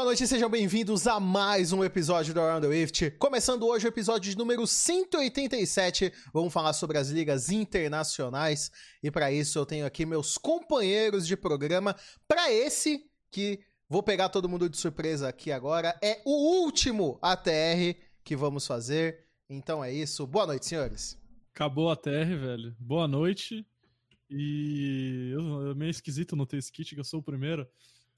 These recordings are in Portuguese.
boa noite sejam bem-vindos a mais um episódio do Around the Rift. Começando hoje o episódio número 187, vamos falar sobre as ligas internacionais e para isso eu tenho aqui meus companheiros de programa. Para esse que vou pegar todo mundo de surpresa aqui agora, é o último ATR que vamos fazer. Então é isso. Boa noite, senhores. Acabou a TR, velho. Boa noite. E meio esquisito não ter esse kit, que eu sou o primeiro.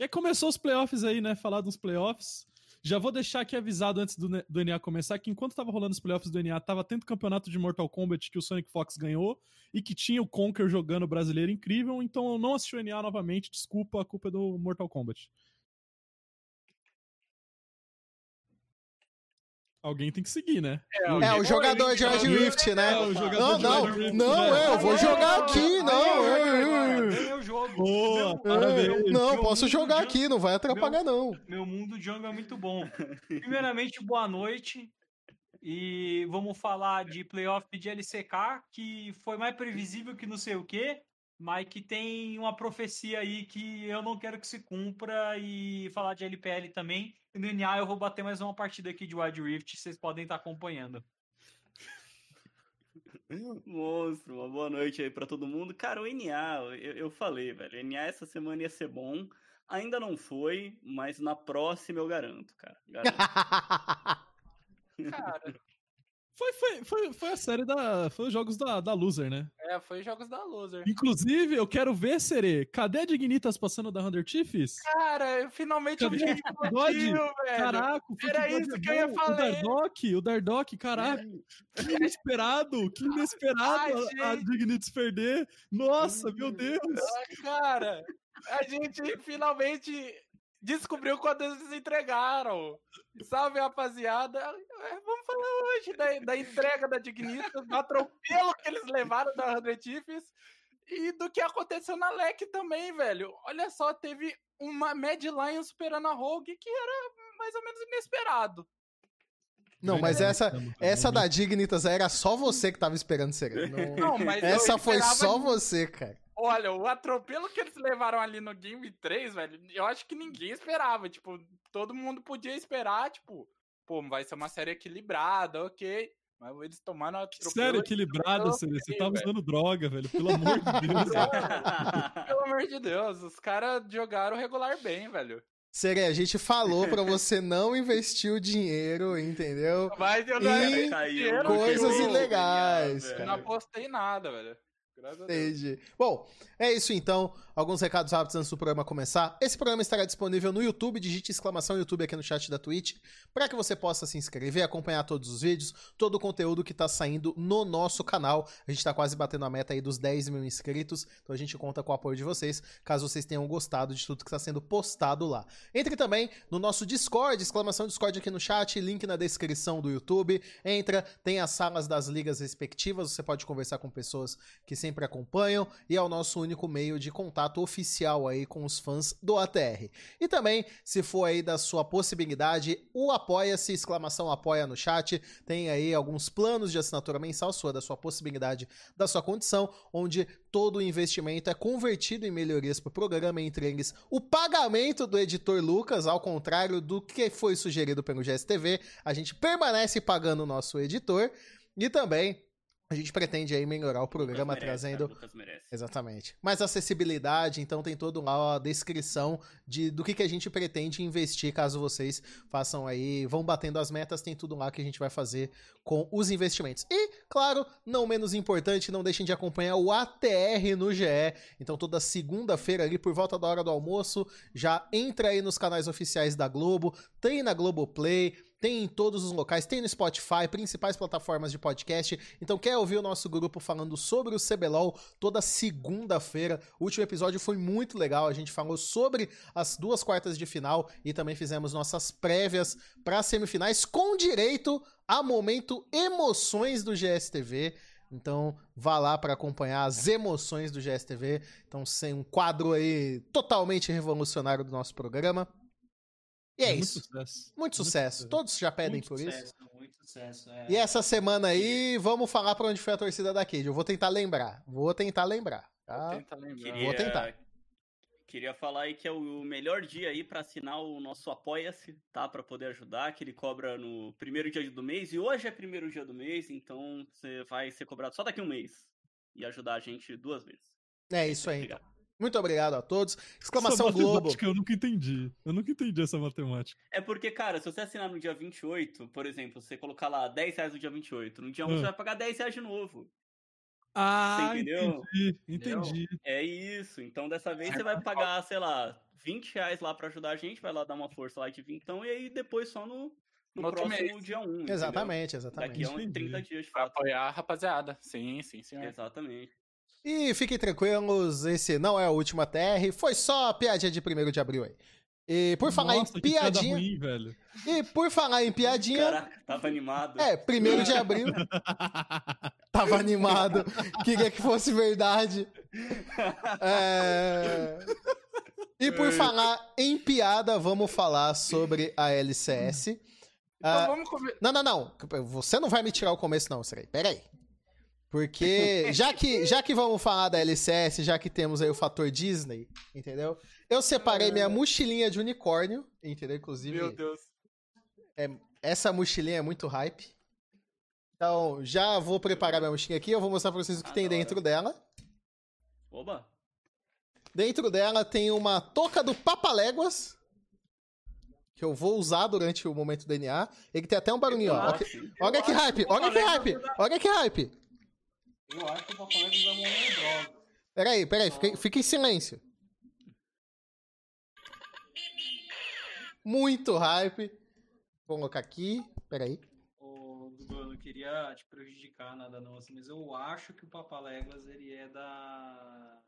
E aí começou os playoffs aí, né? Falar dos playoffs. Já vou deixar aqui avisado antes do, do NA começar que enquanto tava rolando os playoffs do NA, tava tendo campeonato de Mortal Kombat que o Sonic Fox ganhou e que tinha o Conker jogando brasileiro incrível, então eu não assisti o NA novamente, desculpa, a culpa é do Mortal Kombat. Alguém tem que seguir, né? É, é o jogador de Wild Rift, né? É, não, não, Rift, não, né? eu vou jogar aqui, não. É o jogo. Boa, parabéns. Não, posso jogar aqui, não vai atrapalhar, não. Meu mundo jungle é muito bom. Primeiramente, boa noite. E vamos falar de playoff de LCK, que foi mais previsível que não sei o quê mas que tem uma profecia aí que eu não quero que se cumpra e falar de LPL também. E no NA eu vou bater mais uma partida aqui de Wild Rift, vocês podem estar acompanhando. Monstro, uma boa noite aí para todo mundo. Cara, o NA, eu, eu falei, velho, o NA essa semana ia ser bom. Ainda não foi, mas na próxima eu garanto, cara. Garanto. cara, foi, foi, foi, foi a série da. Foi os jogos da, da Loser, né? É, foi os jogos da Loser. Inclusive, eu quero ver, Serê. Cadê a Dignitas passando da Hunter Chiefs? Cara, eu finalmente Cadê vi o velho. Caraca, Era isso que eu ia falar. O Dardock, o Dardock, caraca. Que inesperado, que inesperado Ai, a, a Dignitas perder. Nossa, meu Deus. Ah, cara, a gente finalmente descobriu quando eles entregaram. Salve, rapaziada. É, vamos falar hoje da, da entrega da Dignitas, do atropelo que eles levaram da 100 Chiefs e do que aconteceu na LEC também, velho. Olha só, teve uma Mad Lion superando a Rogue que era mais ou menos inesperado. Não, mas essa, essa da Dignitas era só você que tava esperando ser. Não, não mas essa foi só você, cara. Olha, o atropelo que eles levaram ali no Game 3, velho, eu acho que ninguém esperava. Tipo, todo mundo podia esperar, tipo, pô, vai ser uma série equilibrada, ok. Mas eles tomaram a Sério, equilibrada, você, você tava velho. usando droga, velho. Pelo amor de Deus. Pelo amor de Deus, os caras jogaram regular bem, velho. Sere, a gente falou pra você não investir o dinheiro, entendeu? Mas eu não em coisas ilegais. Eu não apostei nada, velho. Entendi. Bom, é isso então. Alguns recados rápidos antes do programa começar. Esse programa estará disponível no YouTube. Digite exclamação YouTube aqui no chat da Twitch para que você possa se inscrever, acompanhar todos os vídeos, todo o conteúdo que está saindo no nosso canal. A gente está quase batendo a meta aí dos 10 mil inscritos, então a gente conta com o apoio de vocês, caso vocês tenham gostado de tudo que está sendo postado lá. Entre também no nosso Discord, exclamação Discord aqui no chat, link na descrição do YouTube. Entra, tem as salas das ligas respectivas, você pode conversar com pessoas que sempre acompanham e é o nosso único meio de contato oficial aí com os fãs do ATR. E também, se for aí da sua possibilidade, o apoia-se, exclamação apoia no chat, tem aí alguns planos de assinatura mensal sua, da sua possibilidade, da sua condição, onde todo o investimento é convertido em melhorias para o programa, entre o pagamento do editor Lucas, ao contrário do que foi sugerido pelo GSTV, a gente permanece pagando o nosso editor, e também a gente pretende aí melhorar o programa merece, trazendo. Cara, Exatamente. Mais acessibilidade, então tem todo lá a descrição de, do que, que a gente pretende investir, caso vocês façam aí, vão batendo as metas, tem tudo lá que a gente vai fazer com os investimentos. E, claro, não menos importante, não deixem de acompanhar o ATR no GE. Então, toda segunda-feira, ali por volta da hora do almoço, já entra aí nos canais oficiais da Globo, tem na Globoplay tem em todos os locais, tem no Spotify, principais plataformas de podcast. Então, quer ouvir o nosso grupo falando sobre o CBLOL toda segunda-feira? O último episódio foi muito legal, a gente falou sobre as duas quartas de final e também fizemos nossas prévias para semifinais com direito a momento emoções do GSTV. Então, vá lá para acompanhar as emoções do GSTV. Então, sem um quadro aí totalmente revolucionário do nosso programa. E é, é isso. Sucesso. Muito, sucesso. Todos já pedem muito por sucesso, isso. Muito sucesso. É. E essa semana aí, vamos falar para onde foi a torcida da Cade. Eu vou tentar lembrar. Vou tentar lembrar. Tá? Vou tentar lembrar. Queria, vou tentar. Queria falar aí que é o melhor dia aí pra assinar o nosso Apoia-se, tá? Pra poder ajudar, que ele cobra no primeiro dia do mês. E hoje é primeiro dia do mês, então você vai ser cobrado só daqui a um mês. E ajudar a gente duas vezes. É isso aí. Obrigado. Muito obrigado a todos. Exclamação essa Globo. matemática eu nunca entendi. Eu nunca entendi essa matemática. É porque, cara, se você assinar no dia 28, por exemplo, você colocar lá 10 reais no dia 28, no dia 1 Ah. você vai pagar 10 reais de novo. Ah, entendeu? entendi. Entendi. É isso. Então dessa vez você vai pagar, sei lá, 20 reais lá pra ajudar a gente, vai lá dar uma força lá de vintão, e aí depois só no, no, No próximo mês. dia 1. entendeu? Exatamente, Daqui exatamente. a uns Entendi. 30 dias de Pra fato. apoiar a rapaziada. Sim, sim, senhor. Exatamente. E fiquem tranquilos, esse não é a última TR, foi só a piadinha de 1 de abril aí. E por falar Nossa, em que piada piadinha, ruim, velho. e por falar em piadinha, Caraca, tava animado. é, 1 de abril, tava animado, queria que fosse verdade. É, E por falar em piada, vamos falar sobre a LCS. Então Ah, vamos comer. Não, não, não. Você não vai me tirar o começo, não, Srei. Pera aí. Porque já que, já que vamos falar da LCS, já que temos aí o fator Disney, entendeu? Eu separei minha mochilinha de unicórnio, entendeu? Inclusive, Meu Deus. essa mochilinha é muito hype. Então, já vou preparar minha mochilinha aqui, eu vou mostrar pra vocês o que Ah, tem hora. dentro dela. Oba! Dentro dela tem uma touca do Papaléguas, que eu vou usar durante o momento do DNA. Ele tem até um barulhinho, ó. Olha. Olha que hype, olha que hype, olha que hype. Eu acho que o Papaléguas usa Warner Bros. Peraí, peraí, fica, fica em silêncio. Muito hype. Vou colocar aqui, peraí. Ô, Dudu, eu não queria te prejudicar nada não, assim, mas eu acho que o Papaléguas, ele é da...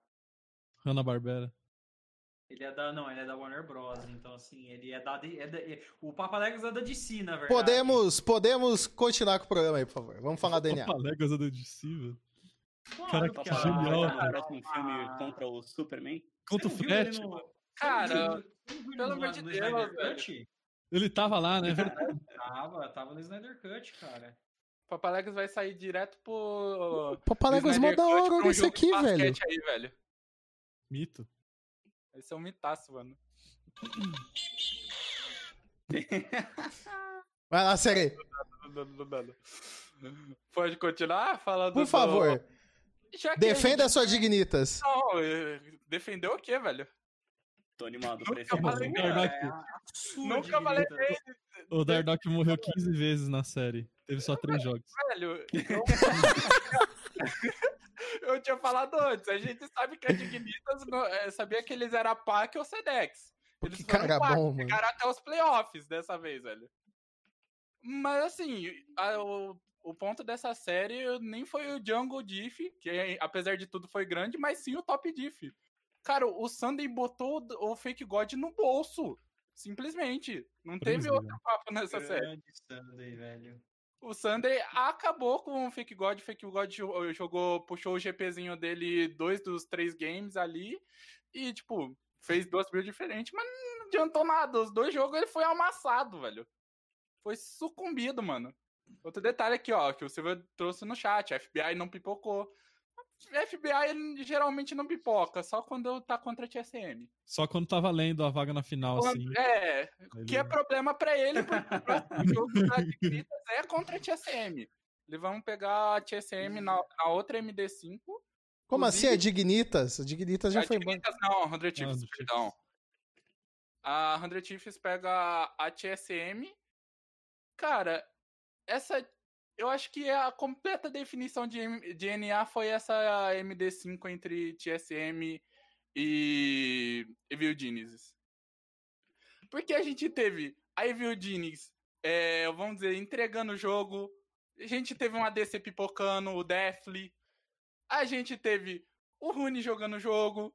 Hanna-Barbera. Ele é da... Não, ele é da Warner Bros. Então, assim, ele é da... É da é- o Papaléguas é da DC, na verdade. Podemos, podemos continuar com o programa aí, por favor. Vamos falar do DNA. Papaléguas é da DC, velho. Claro Caraca, que genial, cara. próximo filme contra o Superman. Contra o no- Cara, pelo amor de Deus, velho. Ele tava lá, né? Verdade. Tava, tava no Snyder Cut, cara. Papaléguas vai sair direto pro. Papaléguas mó da hora pra um olha esse jogo de aqui, velho. Aí, velho. Mito. Esse é um mitaço, mano. Vai lá, Serei. Pode continuar falando Por do- favor, Já que a defenda gente- suas dignitas. Não, eh, defendeu o quê, velho? Tô animado pra esse Nunca Absurdo Nunca de falei grita. O Dardock morreu 15 vezes na série. Teve só 3 jogos. velho. Eu... eu tinha falado antes. A gente sabe que a Dignitas não- eh, sabia que eles eram a PAC ou Sedex. Eles Que foram cara PAC, bom, mano. Chegaram até os playoffs dessa vez, velho. Mas assim, a- o, o ponto dessa série nem foi o Jungle Diff, que apesar de tudo foi grande, mas sim o Top Diff. Cara, o Sunday botou o Fake God no bolso. Simplesmente. Não teve Prisão. outro papo nessa série. Grande Sunday, velho. O Sunday acabou com o Fake God. O Fake God jo- jogou, puxou o GPzinho dele dois dos três games ali. E, tipo, fez duas builds diferentes, mas não adiantou nada. Os dois jogos ele foi amassado, velho. Foi sucumbido, mano. Outro detalhe aqui, ó, que o Silvio trouxe no chat: a FBI não pipocou. A FBI ele geralmente não pipoca, só quando tá contra a TSM. Só quando tava lendo a vaga na final, assim. É, que é Ele- problema pra ele, porque o próximo jogo da Dignitas é contra a TSM. Eles vão pegar a TSM na, na outra MD5. Como assim? É Dignitas? A Dignitas já a foi embora. Dignitas não, 100 Chiefs, 100 perdão. A 100 Chiefs pega a TSM. Cara, essa. Eu acho que a completa definição de, M- de NA foi essa MD5 entre TSM e Evil Genesis. Porque a gente teve a Evil Genesis, é, vamos dizer, entregando o jogo. A gente teve um ADC pipocando, o Deathly. A gente teve o Rune jogando o jogo.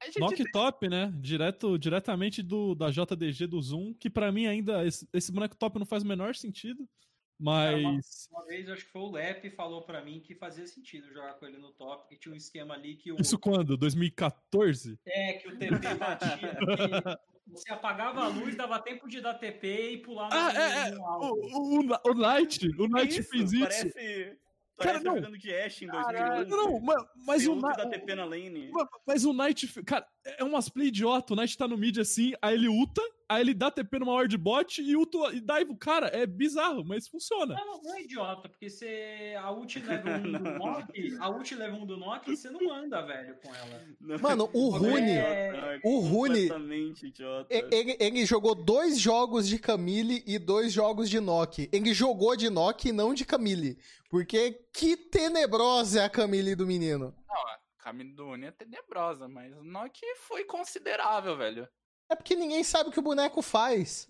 A gente Knock top, né? Direto, diretamente do, da JDG do Zoom, que pra mim ainda esse, esse boneco top não faz o menor sentido. Mas Uma vez, acho que foi o Lep falou pra mim que fazia sentido jogar com ele no top, que tinha um esquema ali que o... isso quando? 2014? É, que o TP batia, você apagava a luz, dava tempo de dar TP e pular no, Ah, é, é. O, o, o, Knight, o Knight Isso, fez isso. Parece, Cara, Parece não. jogando de Ashe em Caralho. 2011. Não, ma- mas Tem o, da TP na lane. Ma- Mas o Knight, cara, é umas play idiota. O Knight tá no mid assim, aí ele ulta, aí ele dá TP numa ward bot e ulta e dive. Cara, é bizarro, mas funciona. Não, não é idiota, porque você. A ult level 1 do Nock, a ult level 1 do Nock, você não anda, velho, com ela. Não, Mano, o Rune- Rune, É, o Rune, Completamente idiota. e- ele, ele jogou dois jogos de Camille e dois jogos de Nock. Ele jogou de Nock e não de Camille. Porque que tenebrosa é a Camille do menino. Não, a Camille do Uni é tenebrosa, mas o Nock foi considerável, velho. É porque ninguém sabe o que o boneco faz.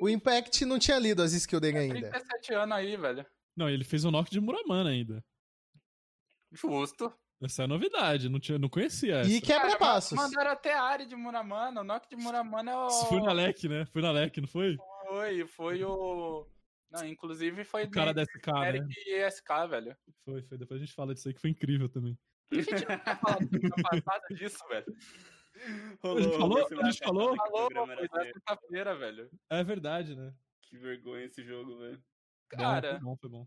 O Impact não tinha lido as skills dele ainda. 37 anos aí, velho. Não, ele fez o knock de Muramana ainda. Justo. Essa é a novidade, não, tinha, não conhecia essa. E quebra Cara, passos. Mandaram até a área de Muramana. O Nock de Muramana é o. Isso Foi na LEC, né? Foi na LEC, não foi? Foi, foi o. Não, inclusive foi O cara da SK, né? Eric e SK, velho. Foi, foi. Depois a gente fala disso aí que foi incrível também. A gente não tá falando disso, velho. A gente falou? A gente falou? Falou, sexta-feira, velho. É verdade, né? Que vergonha esse jogo, velho. Cara, foi bom, foi bom.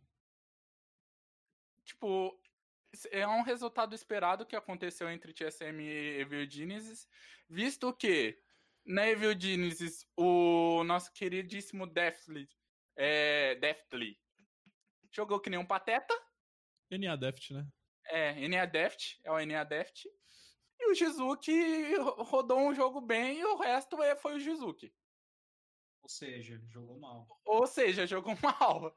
tipo, é um resultado esperado que aconteceu entre TSM e Evil Genesis, visto que na Evil Genesis o nosso queridíssimo Deathly, é, Deathly jogou que nem um pateta, NA Deft, né? é, NA Deft, é o NA Deft, o Jizuki ro- rodou um jogo bem e o resto é- foi o Jizuki. Ou seja, jogou mal. Ou seja, jogou mal.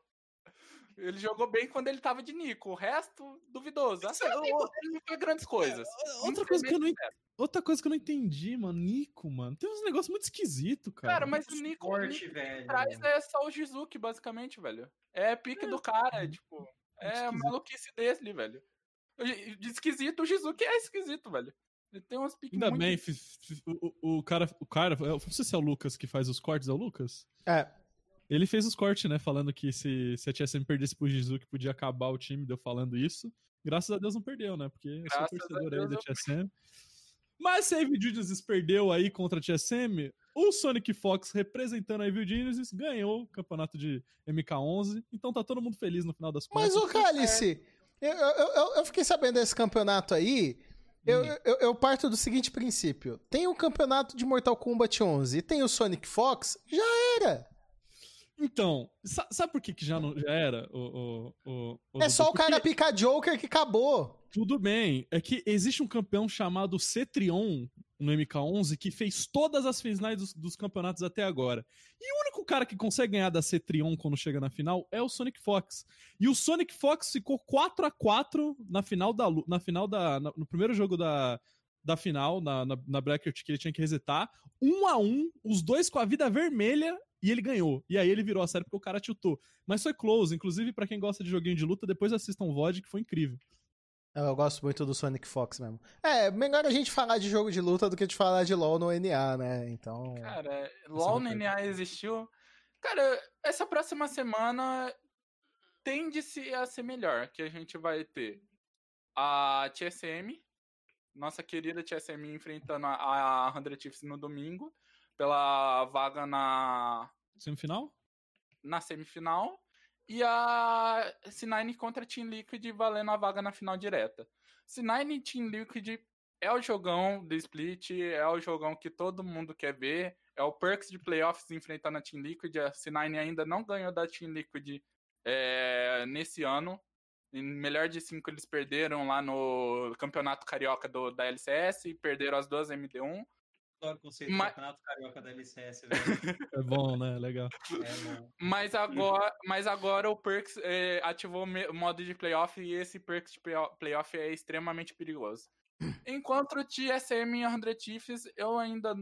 Ele jogou bem quando ele tava de Nico. O resto, duvidoso. Até Isso é- Nico ele não fez grandes coisas. Outra coisa que eu não, outra coisa que eu não entendi, mano. Nico, mano. Tem uns negócios muito esquisitos, cara. Cara, mas o Nico, o Forte, Nico velho. traz é só o Jizuki, basicamente, velho. É pique do cara, é, tipo. É esquisito. maluquice dele, velho. O De esquisito, o Jizuki é esquisito, velho. Ele tem uns piques Ainda muito... bem, o, o- o cara, o cara, eu não sei se é o Lucas que faz os cortes, é o Lucas? É. Ele fez os cortes, né, falando que se, se a TSM perdesse pro Jizuki podia acabar o time, deu falando isso. Graças a Deus não perdeu, né, porque eu sou torcedor aí da TSM. Mas se a Evil Genesis perdeu aí contra a TSM, o Sonic Fox, representando a Evil Genesis, ganhou o campeonato de MK11, então tá todo mundo feliz no final das contas. Mas, ô Cálice, eu, eu, eu, eu fiquei sabendo desse campeonato aí. Eu, Hum. eu, eu parto do seguinte princípio: tem o campeonato de Mortal Kombat 11 e tem o Sonic Fox, já era. Então, sa- sabe por que, que já, não, já era? O, o, o, É só o? Porque- cara picar Joker que acabou. Tudo bem. É que existe um campeão chamado Cetrion no MK11 que fez todas as finais dos, dos campeonatos até agora. E o único cara que consegue ganhar da Cetrion quando chega na final é o Sonic Fox. E o Sonic Fox ficou 4 a 4 na final da na final da na- no primeiro jogo da da final, na, na, na bracket que ele tinha que resetar, um a um, os dois com a vida vermelha, e ele ganhou. E aí ele virou a série porque o cara tiltou. Mas foi close, inclusive pra quem gosta de joguinho de luta, depois assistam o VOD, que foi incrível. Eu gosto muito do Sonic Fox mesmo. É, melhor a gente falar de jogo de luta do que de falar de LoL no NA, né? Então. Cara, LOL no NA existiu. Cara, essa próxima semana tende-se a ser melhor, que a gente vai ter a TSM, nossa querida TSM enfrentando a, a 100 Chiefs no domingo, pela vaga na, Semifinal? na semifinal, e a C9 contra a Team Liquid valendo a vaga na final direta. C9 e Team Liquid é o jogão do split, é o jogão que todo mundo quer ver, é o Perks de playoffs enfrentando a Team Liquid, a C9 ainda não ganhou da Team Liquid é, nesse ano, em melhor de cinco eles perderam lá no campeonato carioca do, da LCS, perderam as duas MD1, Adoro o conceito Mas- do Campeonato Carioca da LCS, velho. É bom, né? Legal. É bom. Mas agora, mas agora o Perks é, ativou o modo de playoff e esse Perks de playo- playoff é extremamente perigoso. Enquanto o TSM e 100 Chiefs, eu ainda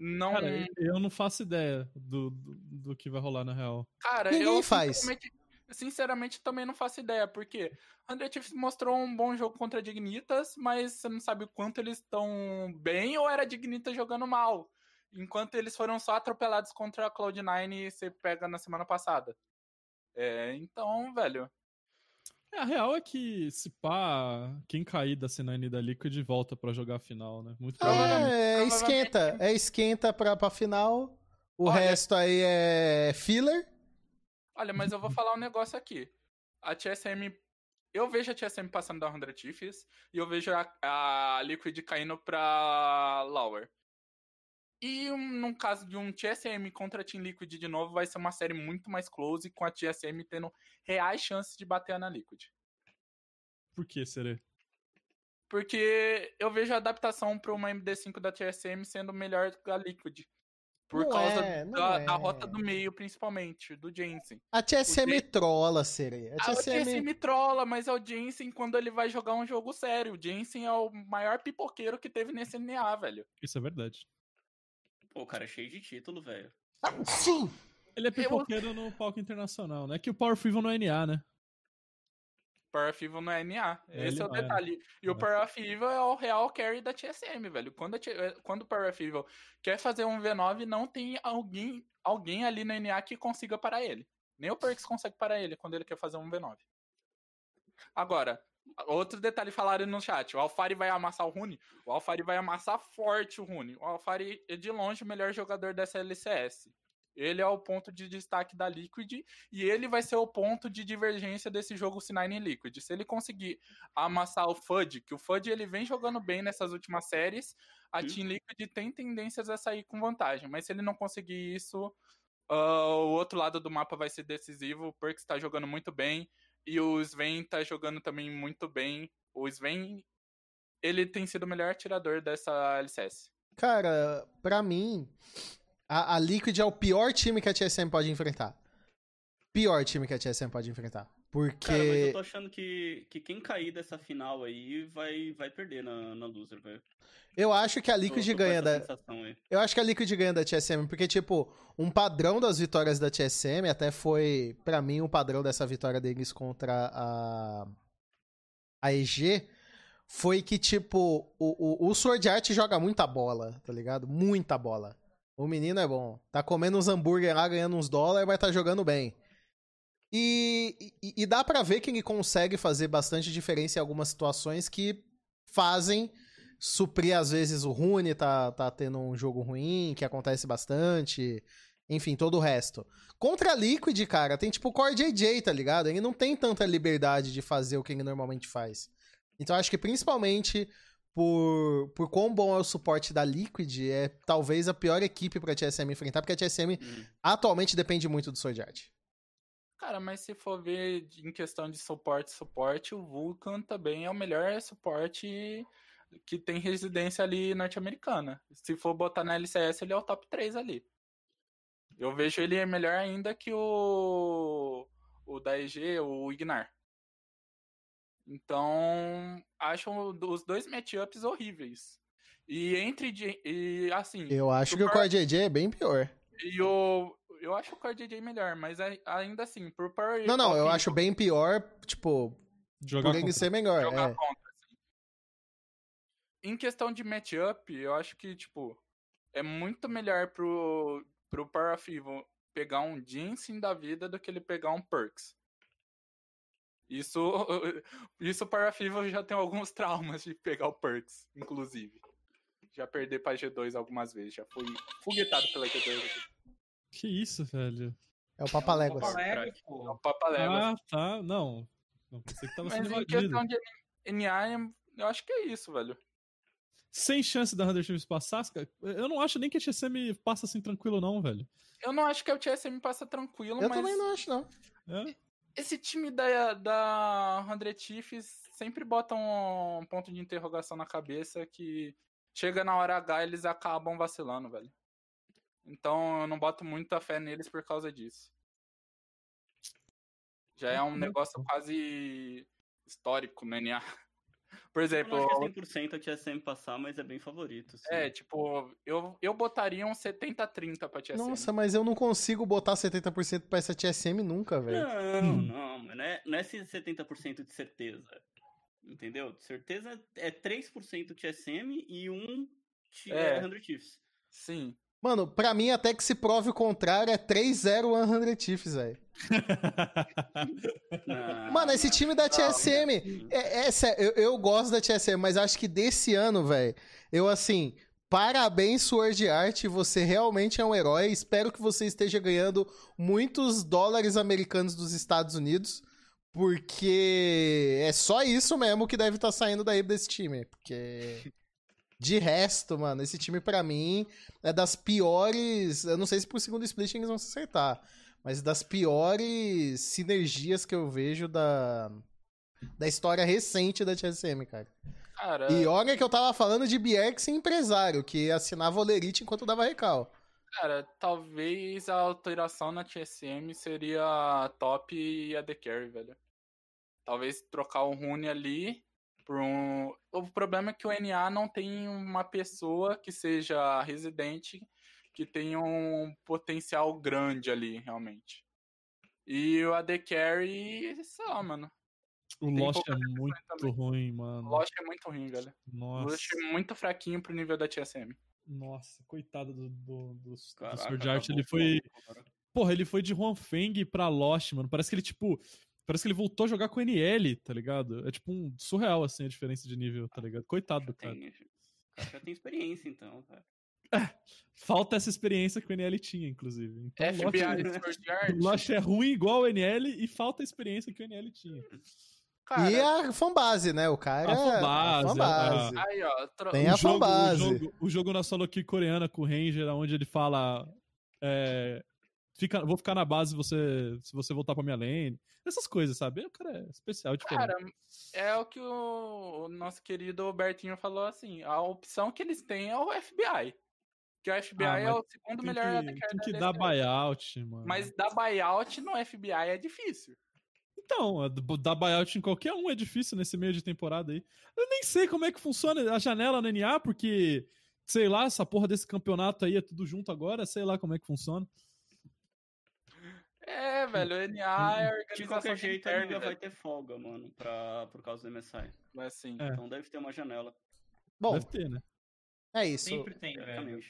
não. Cara, eu não faço ideia do, do, do que vai rolar na real. Cara, Ninguém eu faz. Sinceramente, sinceramente também não faço ideia, porque 100 Chiefs mostrou um bom jogo contra Dignitas, mas você não sabe o quanto eles estão bem ou era Dignitas jogando mal. Enquanto eles foram só atropelados contra a Cloud9 e você pega na semana passada. É, então, velho. É, a real é que, se pá, quem cair da C9 e da Liquid volta pra jogar a final, né? Muito provavelmente. É, provavelmente- esquenta. É esquenta pra, pra final. O Olha- resto aí é filler. Olha, mas eu vou falar um negócio aqui. A TSM eu vejo a TSM passando da 100 Thieves e eu vejo a, a Liquid caindo pra Lower. E num caso de um TSM contra Team Liquid de novo, vai ser uma série muito mais close, com a TSM tendo reais chances de bater na Liquid. Por que, Serê? Porque eu vejo a adaptação para uma MD5 da TSM sendo melhor que a Liquid. Por Não causa é, da, é. da rota do meio, principalmente, do Jensen. A TSM O trola, Sere. A Ah, o TSM... Trola, mas é o Jensen quando ele vai jogar um jogo sério. O Jensen é o maior pipoqueiro que teve nesse NA, velho. Isso é verdade. Pô, o cara é cheio de título, velho. Ah, sim! Ele é pipoqueiro no palco internacional, né? Que o Power Fever não é NA, né? Power of Evil não é NA. É, Esse é o não é. detalhe. E o é. Power of Evil é o real carry da TSM, velho. Quando, a eh, quando o Power of Evil quer fazer um V9, não tem alguém, alguém ali na NA que consiga parar ele. Nem o Perks consegue parar ele quando ele quer fazer um V9. Agora, outro detalhe falaram no chat. O Alfari vai amassar o Rune? O Alfari vai amassar forte o Rune. O Alfari é de longe o melhor jogador dessa LCS. Ele é o ponto de destaque da Liquid e ele vai ser o ponto de divergência desse jogo C9 em Liquid. Se ele conseguir amassar o FUD, que o FUD ele vem jogando bem nessas últimas séries, a Hum. Team Liquid tem tendências a sair com vantagem. Mas se ele não conseguir isso, ah, o outro lado do mapa vai ser decisivo. O Perks está jogando muito bem e o Sven tá jogando também muito bem. O Sven, ele tem sido o melhor atirador dessa LCS. Cara, pra mim, a, a Liquid é o pior time que a TSM pode enfrentar. Pior time que a TSM pode enfrentar. Porque. Cara, mas eu tô achando que, que quem cair dessa final aí vai, vai perder na, na loser, velho. Eu acho que a Liquid tô com ganha da. Eu acho que a Liquid ganha da TSM, porque, tipo, um padrão das vitórias da TSM até foi, pra mim, um padrão dessa vitória deles contra a. A EG. Foi que, tipo, o, o, o Sword Art joga muita bola, tá ligado? Muita bola. O menino é bom. Tá comendo uns hambúrguer lá, ganhando uns dólares, mas tá jogando bem. E, e, e dá pra ver que ele consegue fazer bastante diferença em algumas situações que fazem suprir, às vezes, o Rune tá, tá tendo um jogo ruim, que acontece bastante. Enfim, todo o resto. Contra a Liquid, cara, tem tipo o Core JJ, tá ligado? Ele não tem tanta liberdade de fazer o que ele normalmente faz. Então acho que principalmente por, por quão bom é o suporte da Liquid, é talvez a pior equipe pra TSM enfrentar, porque a TSM Hum. atualmente depende muito do Sword Art. Cara, mas se for ver em questão de suporte, suporte, o Vulcan também é o melhor suporte que tem residência ali norte-americana. Se for botar na LCS, ele é o top 3 ali. Eu vejo ele melhor ainda que o o da EG, o Ignar. Então, acho os dois matchups horríveis. E entre e assim, Eu acho que o Core JJ é bem pior. e o eu acho o Core JJ melhor, mas ai- ainda assim, por Power Não, não, eu acho bem pior, tipo, Jogar contra- ser melhor. jogar é. contra, assim. Em questão de matchup, eu acho que, tipo, é muito melhor pro, pro Power of Evil pegar um Jinxing da vida do que ele pegar um Perks. Isso, isso o Power of Evil já tem alguns traumas de pegar o Perks, inclusive. Já perder pra G2 algumas vezes, já fui foguetado pela G2 aqui. Que isso, velho? É o Papaléguas. Papaléguas, É o Papa Leva. Ah, tá. Não. Não, pensei que tava Mas sendo em invadido. questão de NA, eu acho que é isso, velho. Sem chance da Hunter Chiefs passar, cara, eu não acho nem que a TSM passa assim tranquilo, não, velho. Eu não acho que o TSM passa tranquilo, Eu mas também não acho, não. É? Esse time da, da 100 Chiefs sempre bota um ponto de interrogação na cabeça que chega na hora H eles acabam vacilando, velho. Então eu não boto muita fé neles por causa disso. Já é um negócio quase histórico no NA. Por Eu exemplo, não acho que é 100% a TSM passar, mas é bem favorito. sim. é, tipo, eu, eu botaria um 70-30 pra TSM. Nossa, mas eu não consigo botar 70% pra essa TSM nunca, velho. Não, não, mas não é, não é esse 70% de certeza. Entendeu? De certeza é 3% TSM e 1 T- É. 100 Chiefs. Sim. Mano, pra mim, até que se prove o contrário, é 3-0 100 Chiefs, velho. Mano, esse time da TSM. É, é sé- eu, eu gosto da TSM, mas acho que desse ano, velho, eu assim. Parabéns, Sword Art, você realmente é um herói. Espero que você esteja ganhando muitos dólares americanos dos Estados Unidos, Porque é só isso mesmo que deve estar saindo daí desse time. Porque. De resto, mano, esse time pra mim é das piores. Eu não sei se pro segundo split eles vão se acertar. Mas das piores sinergias que eu vejo da. Da história recente da TSM, cara. Cara, E olha que eu tava falando de Bierx empresário, que assinava o Lerite enquanto dava recal. cara, talvez a alteração na TSM seria top e a The Carry, velho. Talvez trocar o Rune ali um. O problema é que o NA não tem uma pessoa que seja residente que tenha um potencial grande ali, realmente. E o AD Carry, sei lá, mano. O Tem Lost é muito também. ruim, O mano. Lost é muito ruim, velho. O Nossa. Lost é muito fraquinho pro nível da TSM. Nossa, coitado do, do, do, do Caraca, Sword Art. Ele foi. o. Porra, ele foi de Juan Feng pra Lost, mano. Parece que ele, tipo. Parece que ele voltou a jogar com NL, tá ligado? É tipo um surreal, assim, a diferença de nível, tá ligado? Coitado do cara. Tem, o cara já tem experiência, então, cara. Falta essa experiência que o NL tinha, inclusive. Então, FBI. O Lost é ruim igual o NL e falta a experiência que o NL tinha. Cara, e a fanbase, né? O cara. A fanbase, a fanbase. aí, ó. tro- Tem a o jogo, fanbase. O jogo, o jogo na solo aqui coreana com o Ranger, onde ele fala. é, fica, vou ficar na base se você, se você voltar pra minha lane. Essas coisas, sabe? O cara é especial, diferente. Cara, é o que o, o nosso querido Bertinho falou assim. A opção que eles têm é o FBI. Que o FBI Ah, é o segundo melhor que, tem que da dar buyout, mano. Mas dar buyout no FBI é difícil. Então, a- dar buyout em qualquer um é difícil nesse meio de temporada aí. Eu nem sei como é que funciona a janela no NA, porque, sei lá, essa porra desse campeonato aí é tudo junto agora, sei lá como é que funciona. É, velho, o NA é a De organização qualquer jeito, a interna, liga vai ter folga, mano, pra, por causa do MSI. Mas assim, É. Então deve ter uma janela, Bom, Deve ter, né? é isso. Sempre tem, velho.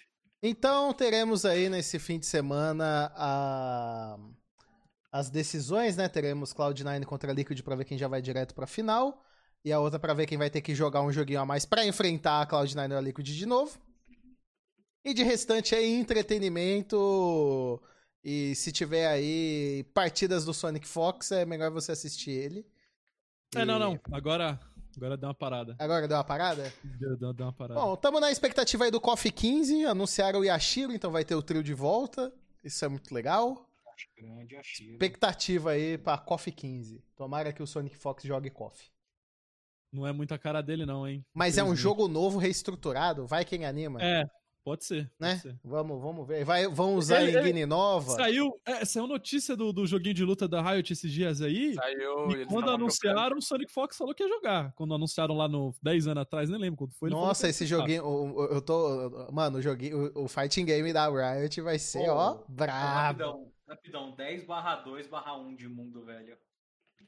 Então teremos aí nesse fim de semana a... as decisões, né? Teremos Cloud9 contra Liquid pra ver quem já vai direto pra final. E a outra pra ver quem vai ter que jogar um joguinho a mais pra enfrentar a Cloud9 ou a Liquid de novo. E de restante aí, entretenimento. E se tiver aí partidas do Sonic Fox, é melhor você assistir ele. É, não, E- não. Agora, agora deu uma parada. Agora deu uma parada? Deu, deu, deu uma parada. Bom, estamos na expectativa aí do KOF 15. Anunciaram o Yashiro, então vai ter o trio de volta. Isso é muito legal. Grande Ashiro. Expectativa aí pra KOF 15. Tomara que o Sonic Fox jogue KOF. Não é muita cara dele, não, hein? Mas é um jogo novo, reestruturado. Vai quem anima. É, pode ser. né? Pode ser. Vamos, vamos ver. Vai, vão usar Ele- engine nova. Saiu, é, saiu notícia do, do joguinho de luta da Riot esses dias aí. saiu. E quando anunciaram, o Sonic Fox falou que ia jogar. Quando anunciaram lá no 10 anos atrás, nem lembro quando foi. Nossa, esse joguinho. o- o- Eu tô. Mano, o, joguinho, o, o fighting game da Riot vai ser, Ô, ó, brabo. Rapidão, rapidão. 10 barra 2 barra 1 de mundo, velho.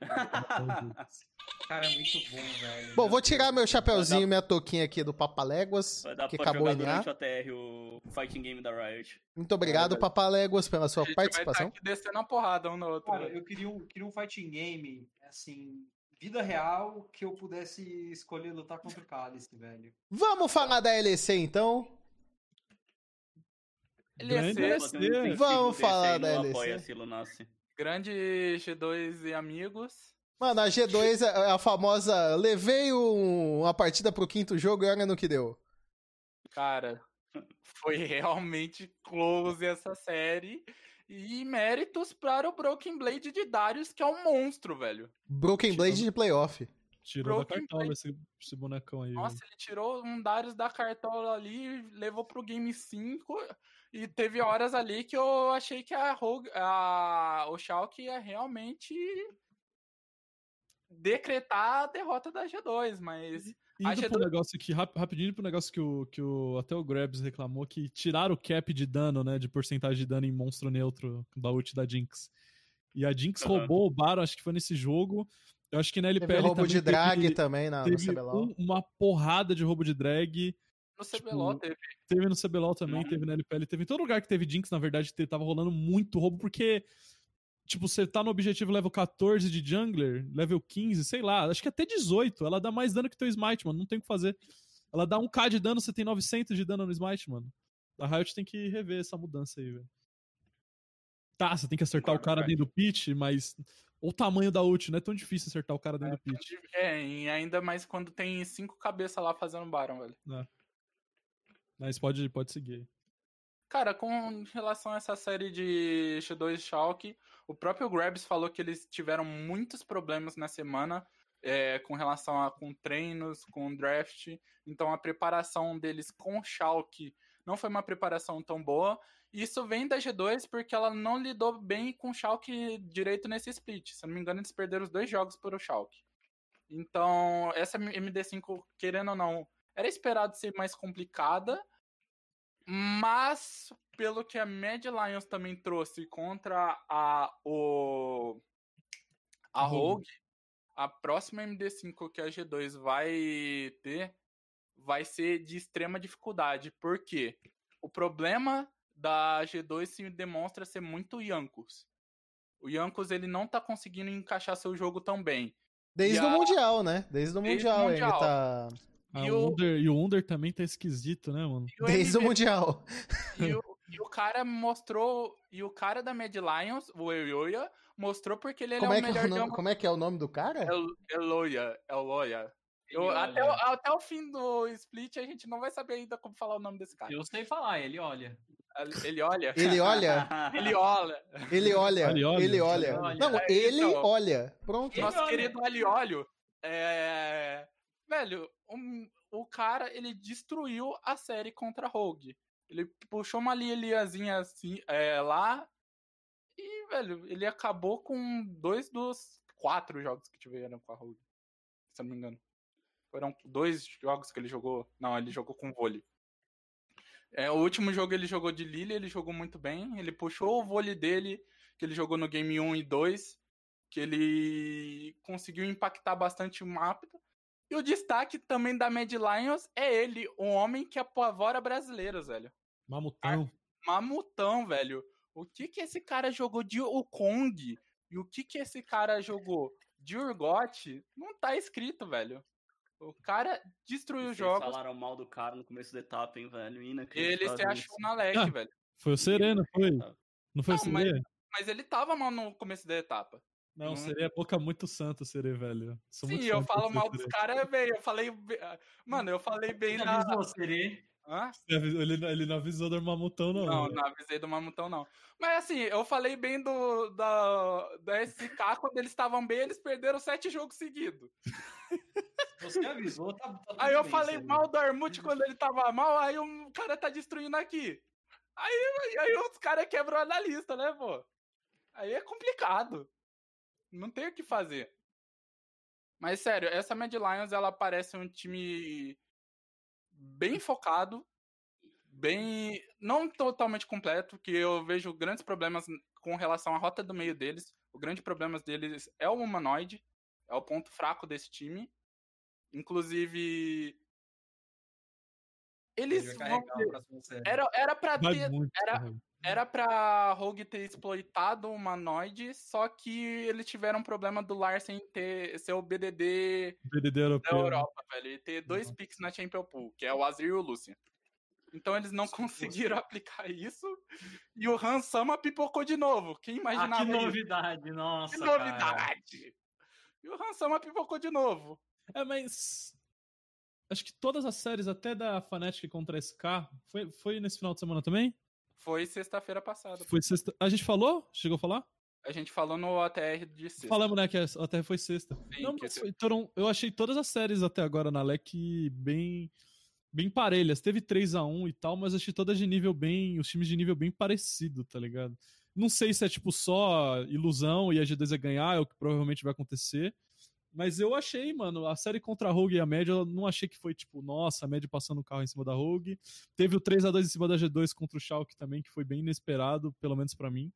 Cara, é muito bom, velho. Bom, vou tirar meu chapeuzinho e minha touquinha aqui do Papaléguas, Vai dar que pra acabou durante o ATR o fighting game da Riot. Muito obrigado, velho. Papaléguas, pela sua A gente vai participação. estar aqui descendo a porrada um no outro. Cara, eu queria um, queria um fighting game, assim, vida real, que eu pudesse escolher lutar contra o Cálice, velho. Vamos falar da LEC então. LEC. Intensivo Vamos falar da LEC. Grande G2 e amigos. Mano, a G2 é a famosa. Levei um- uma partida pro quinto jogo e olha no que deu. Cara, foi realmente close essa série. E méritos para o Broken Blade de Darius, que é um monstro, velho. Broken Blade de playoff. Tirou da Broken cartola Blade. esse, esse bonecão aí. Nossa, ele tirou um Darius da cartola ali, levou pro Game 5. E teve horas ali que eu achei que a, Rogue, a o Schalke ia realmente decretar a derrota da G2, mas Indo G2 pro negócio aqui, rap- rapidinho pro negócio que, o, que o, até o Grabs reclamou, que tiraram o cap de dano, né, de porcentagem de dano em monstro neutro da ult da Jinx. E a Jinx Aham. roubou o Baron, acho que foi nesse jogo. Eu acho que na LPL Teve roubo também de drag teve, também na, no teve CBLOL. um- uma porrada de roubo de drag. No CBLOL tipo, teve. Teve no CBLOL também, Uhum. teve na LPL, teve em todo lugar que teve Jinx, na verdade, tava rolando muito roubo, porque, tipo, você tá no objetivo level 14 de jungler, level 15, sei lá, acho que até 18, ela dá mais dano que teu Smite, mano, não tem o que fazer. Ela dá 1k de dano, você tem 900 de dano no Smite, mano. A Riot tem que rever essa mudança aí, velho. Tá, você tem que acertar o Concordo, cara Riot. dentro do pitch, mas o tamanho da ult, não é tão difícil acertar o cara dentro do pit. É, e ainda mais quando tem cinco cabeças lá fazendo Baron, velho. Mas pode, pode seguir. Cara, com relação a essa série de X2 Schalke, o próprio Grabs falou que eles tiveram muitos problemas na semana é, com relação a com treinos, com draft. Então a preparação deles com Schalke não foi uma preparação tão boa. Isso vem da G2 porque ela não lidou bem com o Schalke direito nesse split. Se não me engano, eles perderam os dois jogos por o Schalke. Então, essa MD5, querendo ou não, era esperado ser mais complicada, mas pelo que a Mad Lions também trouxe contra a o a Rogue. A próxima MD5 que a G2 vai ter vai ser de extrema dificuldade. Por quê? O problema da G2 se demonstra ser muito Yankos. O Yankos ele não tá conseguindo encaixar seu jogo tão bem. Desde E o a- Mundial, né? Desde o Desde o Mundial, ele Mundial. tá. Ah, E o o- Under, e o Under também tá esquisito, né, mano? O Desde o MV Mundial. E o, e o cara mostrou. E o cara da Mad Lions, o Eloya, mostrou porque ele, Como é é, o que é melhor o nome, como é que é o nome do cara? El- Eloya, Eloya. Eu- Ele até, o, até o fim do split a gente não vai saber ainda como falar o nome desse cara. Eu sei falar, ele olha. Ele olha. Ele olha, Ele olha. ele olha, Ele olha, ele ele. Não, É, ele então. olha. Pronto. Ele Nosso olha. querido Aliolio. É... Velho, um- o cara, ele destruiu a série contra Rogue. Ele puxou uma liazinha assim, é, lá. E, velho, ele acabou com dois dos quatro jogos que tiveram com a Rogue. Se eu não me engano. Foram dois jogos que ele jogou. Não, ele jogou com vôlei. É, o último jogo ele jogou de Lily, ele jogou muito bem. Ele puxou o vôlei dele, que ele jogou no game 1 e 2 que ele conseguiu impactar bastante o mapa. E o destaque também da Mad Lions é ele, um homem que apavora brasileiros, velho. Mamutão. Mamutão, velho. O que que esse cara jogou de Okong e o que que esse cara jogou de Urgot não tá escrito, velho. O cara destruiu Vocês jogos. falaram mal do cara no começo da etapa, hein, velho? Ele se achou na leque, Ah, velho. Foi o Serena, foi? Não foi o Não, mas-? Mas ele tava mal no começo da etapa. Não, Hum. é boca muito santa, o Serê, velho. Sou muito Sim, eu falo mal dos caras, velho. Eu falei. be- Mano, eu falei bem Ele na. avisou. Hã? Ele Ele, ele não avisou do Mamutão, não. Não, velho. não avisei do Mamutão, não. Mas assim, eu falei bem do da, da SK, quando eles estavam bem, eles perderam sete jogos seguidos. Você avisou, tá, tá Aí eu bem, falei Serê. mal do Armute quando ele tava mal, aí o cara tá destruindo aqui. Aí, aí os caras quebram a analista, né, pô? Aí é complicado. Não tem o que fazer. Mas sério, essa Mad Lions, ela parece um time bem focado, bem. não totalmente completo, que eu vejo grandes problemas com relação à rota do meio deles. O grande problema deles é o humanoide, é o ponto fraco desse time. Inclusive. Eles Ele vão ter-. Era, era pra ter. muito. era-. Era pra Rogue ter exploitado o humanoide, só que eles tiveram um problema do Larsen ter, ser o BDD BDD da europeu. Europa, velho. E ter dois picks na Champion Pool, que é o Azir e o Lucian. Então eles não conseguiram aplicar isso. E o Han Sama pipocou de novo. Quem Ah, imaginava que isso? novidade, nossa, Que cara. novidade! E o Han Sama pipocou de novo. É, mas. Acho que todas as séries, até da Fnatic contra a SK, foi, foi nesse final de semana também? Foi sexta-feira passada. Foi sexta. A gente falou? Chegou a falar? A gente falou no ATR de sexta. Falamos, né, que a- até foi sexta. Sim, Não, mas foi- eu achei todas as séries até agora na LEC bem bem parelhas. Teve 3 a 1 e tal, mas achei todas de nível bem, os times de nível bem parecido, tá ligado? Não sei se é tipo só ilusão e a G2 é ganhar, é o que provavelmente vai acontecer. Mas eu achei, mano, a série contra a Rogue e a Média, eu não achei que foi tipo, nossa, a Média passando o carro em cima da Rogue. Teve o 3 a 2 em cima da G2 contra o Schalke também, que foi bem inesperado, pelo menos pra mim.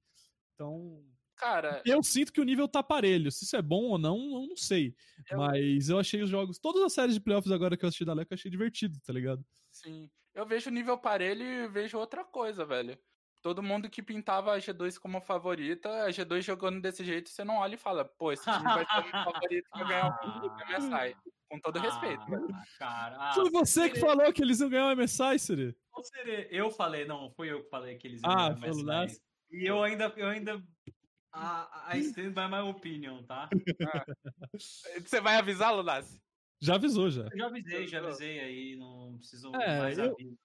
Então, Cara, eu sinto que o nível tá parelho. Se isso é bom ou não, eu não sei. Eu- Mas eu achei os jogos. Todas as séries de playoffs agora que eu assisti da Leca, eu achei divertido, tá ligado? Sim. Eu vejo o nível parelho e vejo outra coisa, velho. Todo mundo que pintava a G2 como favorita, a G2 jogando desse jeito, você não olha e fala, pô, esse time vai ser o meu favorito pra ganhar o do MSI. Com todo respeito. Ah, cara. Ah, Foi você que falou que eles iam ganhar o MSI, Siri. Serê, Eu falei, não, fui eu que falei que eles iam Ah, ganhar o falou MSI. nessa. E eu ainda, eu ainda I, I stand by my opinion, tá? Você vai avisar, Lunassi? Já avisou, já. Eu já avisei, já avisei aí, não preciso É, mais eu- aviso.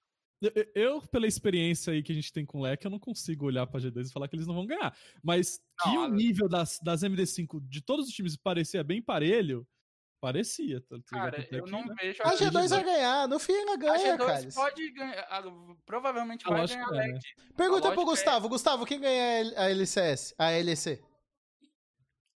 Eu, pela experiência aí que a gente tem com o leque, eu não consigo olhar pra G2 e falar que eles não vão ganhar. Mas que Não, o a- nível das, das MD5 de todos os times parecia bem parelho, parecia. tá- Cara, eu que, não né? vejo A G2 vai ganhar, no fim ela A ganha, G2 cara. pode ganhar. Provavelmente A vai ganhar a é, né? Pergunta A pro é- Gustavo. Gustavo, quem ganha a LCS? A LEC?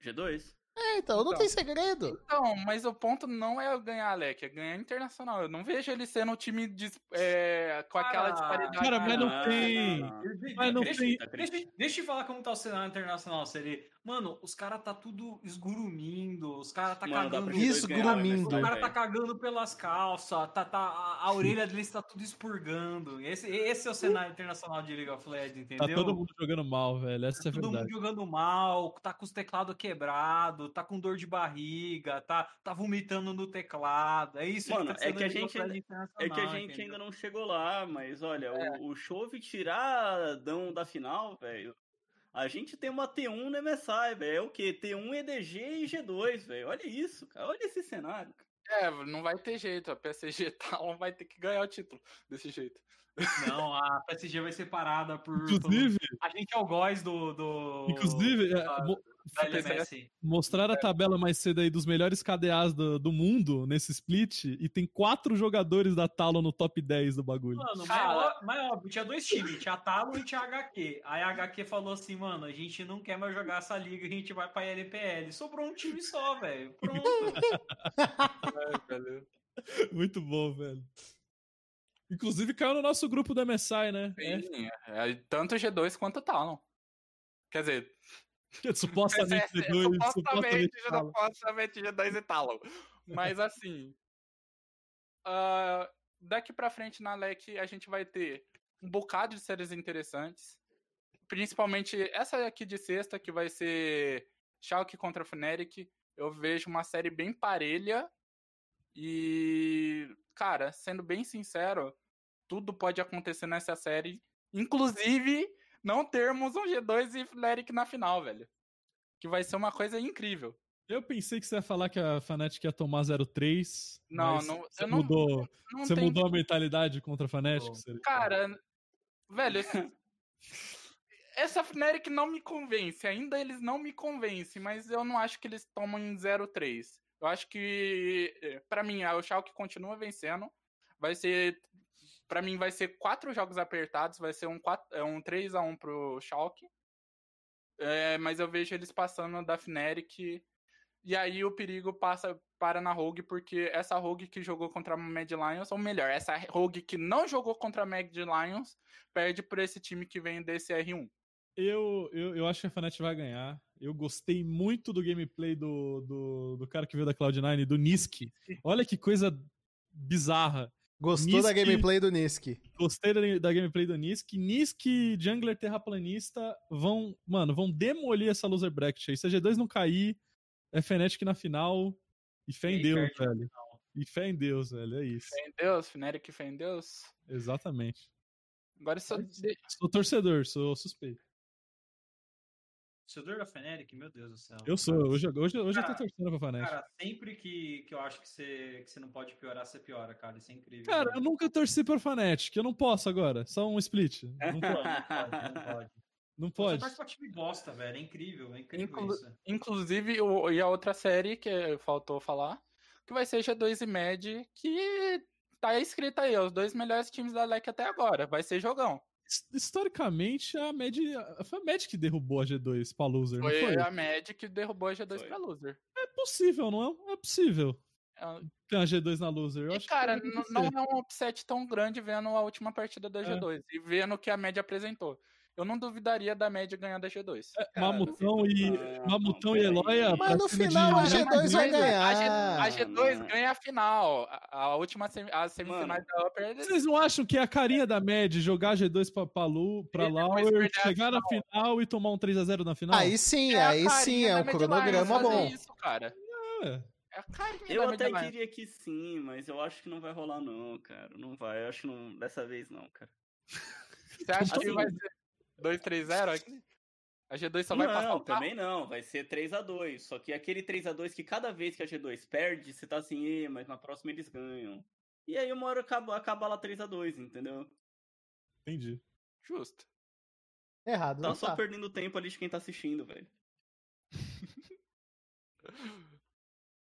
G2? É, então, não Então. tem segredo. Então, mas o ponto não é ganhar a LEC, é ganhar internacional. Eu não vejo ele sendo um time dis- é, com aquela Cara, disparidade. Cara, mas não Ah, tem. não. De- Mas não deixa, tem- deixa, deixa eu falar como tá o cenário internacional. Seria, mano, os caras tá tudo esgurumindo, os caras tá Mano, cagando. pra G2 Isso, ganhar, grumindo. O velho. cara tá cagando pelas calças, tá, tá, a, a orelha deles tá tudo expurgando. Esse, esse é o cenário internacional de League of Legends, Tá entendeu? todo mundo jogando mal, velho. Essa é a Todo mundo verdade. jogando mal, tá com os teclados quebrados, tá com dor de barriga, tá, tá vomitando no teclado. É isso Mano, tá é que a gente É que a gente entendeu? ainda não chegou lá, mas olha, É. o, o Chove tirar da final, velho. A gente tem uma T1 no MSI, velho. É o quê? T1, EDG e G2, velho. Olha isso, cara. Olha esse cenário. É, não vai ter jeito. A PSG Talon vai ter que ganhar o título desse jeito. Não, a PSG vai ser parada por. Inclusive, A gente é o góis do. do inclusive é, da- mo- da LMS. mostraram a tabela mais cedo aí dos melhores KDAs do, do mundo nesse split e tem quatro jogadores da Talon no top 10 do bagulho. Mano, mas, Cara. ó- mas óbvio, tinha dois times, tinha a Talo e tinha a HQ. Aí a HQ falou assim, mano, a gente não quer mais jogar essa liga, a gente vai pra LPL. Sobrou um time só, velho. Pronto. Muito bom, velho. Inclusive caiu no nosso grupo do MSI, né? Sim, é, tanto o G2 quanto Talon. Quer dizer, É, supostamente é, é, D2, supostamente, supostamente Talon. supostamente G2 e Talon. Mas assim, ah, daqui pra frente na LEC a gente vai ter um bocado de séries interessantes. Principalmente essa aqui de sexta, que vai ser Schalke contra Fnatic. Eu vejo uma série bem parelha. E, cara, sendo bem sincero, tudo pode acontecer nessa série. Inclusive, não termos um G2 e Fnatic na final, velho. Que vai ser uma coisa incrível. Eu pensei que você ia falar que a Fnatic ia tomar 0-3. Não, não- Você não- mudou, Não você tem- mudou a mentalidade contra a Fnatic? Cara, velho, esse- essa Fnatic não me convence. Ainda eles não me convencem, mas eu não acho que eles tomam em 0-3. Eu acho que, eh, pra mim, o Schalke continua vencendo. Vai ser, Pra mim, vai ser quatro jogos apertados. Vai ser um, 4, é um 3x1 pro Schalke. É, mas eu vejo eles passando da Fnatic. E aí o perigo passa para na Rogue, porque essa Rogue que jogou contra a Mad Lions, ou melhor, essa Rogue que não jogou contra a Mad Lions, perde por esse time que vem desse R1. Eu, eu, eu acho que a Fnatic vai ganhar. Eu gostei muito do gameplay do, do, do cara que veio da Cloud9, do Niski. Olha que coisa bizarra. Gostou da gameplay do Nisk? Gostei da, da gameplay do Nisk. Nisk e Jungler Terraplanista vão, mano, vão demolir essa loser bracket aí. Se a G2 não cair, é Fnatic na final. E fé em aí Deus, velho. E fé em Deus, velho. É isso. Fé em Deus, Fnatic, fé em Deus. Exatamente. Agora isso Sou torcedor, sou suspeito. Torcedor da Fnatic, meu Deus do céu. Eu sou. Hoje, hoje, hoje eu tô Cara, torcendo pra Fnatic. Cara, sempre que, que eu acho que você, que você não pode piorar, você piora, cara. Isso é incrível. Cara, né? eu nunca torci pra Fnatic. Eu não posso agora. Só um split. Não pode. Não pode, não pode. Não Você pode. torce pra time bosta, velho. É incrível, é incrível Inclu- isso. Inclusive, o- e a outra série que faltou falar, que vai ser G2 e Mad, que tá escrita aí, os dois melhores times da LEC até agora. Vai ser jogão. His- Historicamente, a Mad, foi a Mad que derrubou a G2 pra loser, não Foi foi? a Mad que derrubou a G2 Foi. pra loser. É possível, não é? É possível É, ter uma G2 na loser. Eu E, acho cara, que pode n- acontecer. não é um upset tão grande vendo a última partida da É. G2 e vendo o que a Mad apresentou. Eu não duvidaria da Mad ganhar da G2. É, Cara, Mamutão e, não, Mamutão e. Eloia. Mas pra no final a de- G2 vai A, G, ganhar. a G2 Não. ganha a final. A, a última semi, as semifinais da Upper. eles- Vocês não acham que é a carinha da Mad jogar G2 pra, pra, Lu, pra E Lauer, a chegar na final e tomar um 3x0 na final? Aí sim, É a aí sim, é um cronograma bom. Isso, cara. É. É a Eu até Lions. queria que sim, mas eu acho que não vai rolar não, cara. Não vai. Eu acho que não, dessa vez não, cara. Você acha que Assim- vai ser 2-3-0 aqui? A G2 só vai não, passar o carro. também não, vai ser 3 a 2 Só que aquele 3 a 2 que cada vez que a G2 perde, você tá assim, "Ê, mas na próxima eles ganham. E aí uma hora acaba, acaba lá 3 a 2 entendeu? Entendi. Justo. Errado, Tá não só tá. perdendo tempo ali de quem tá assistindo, velho.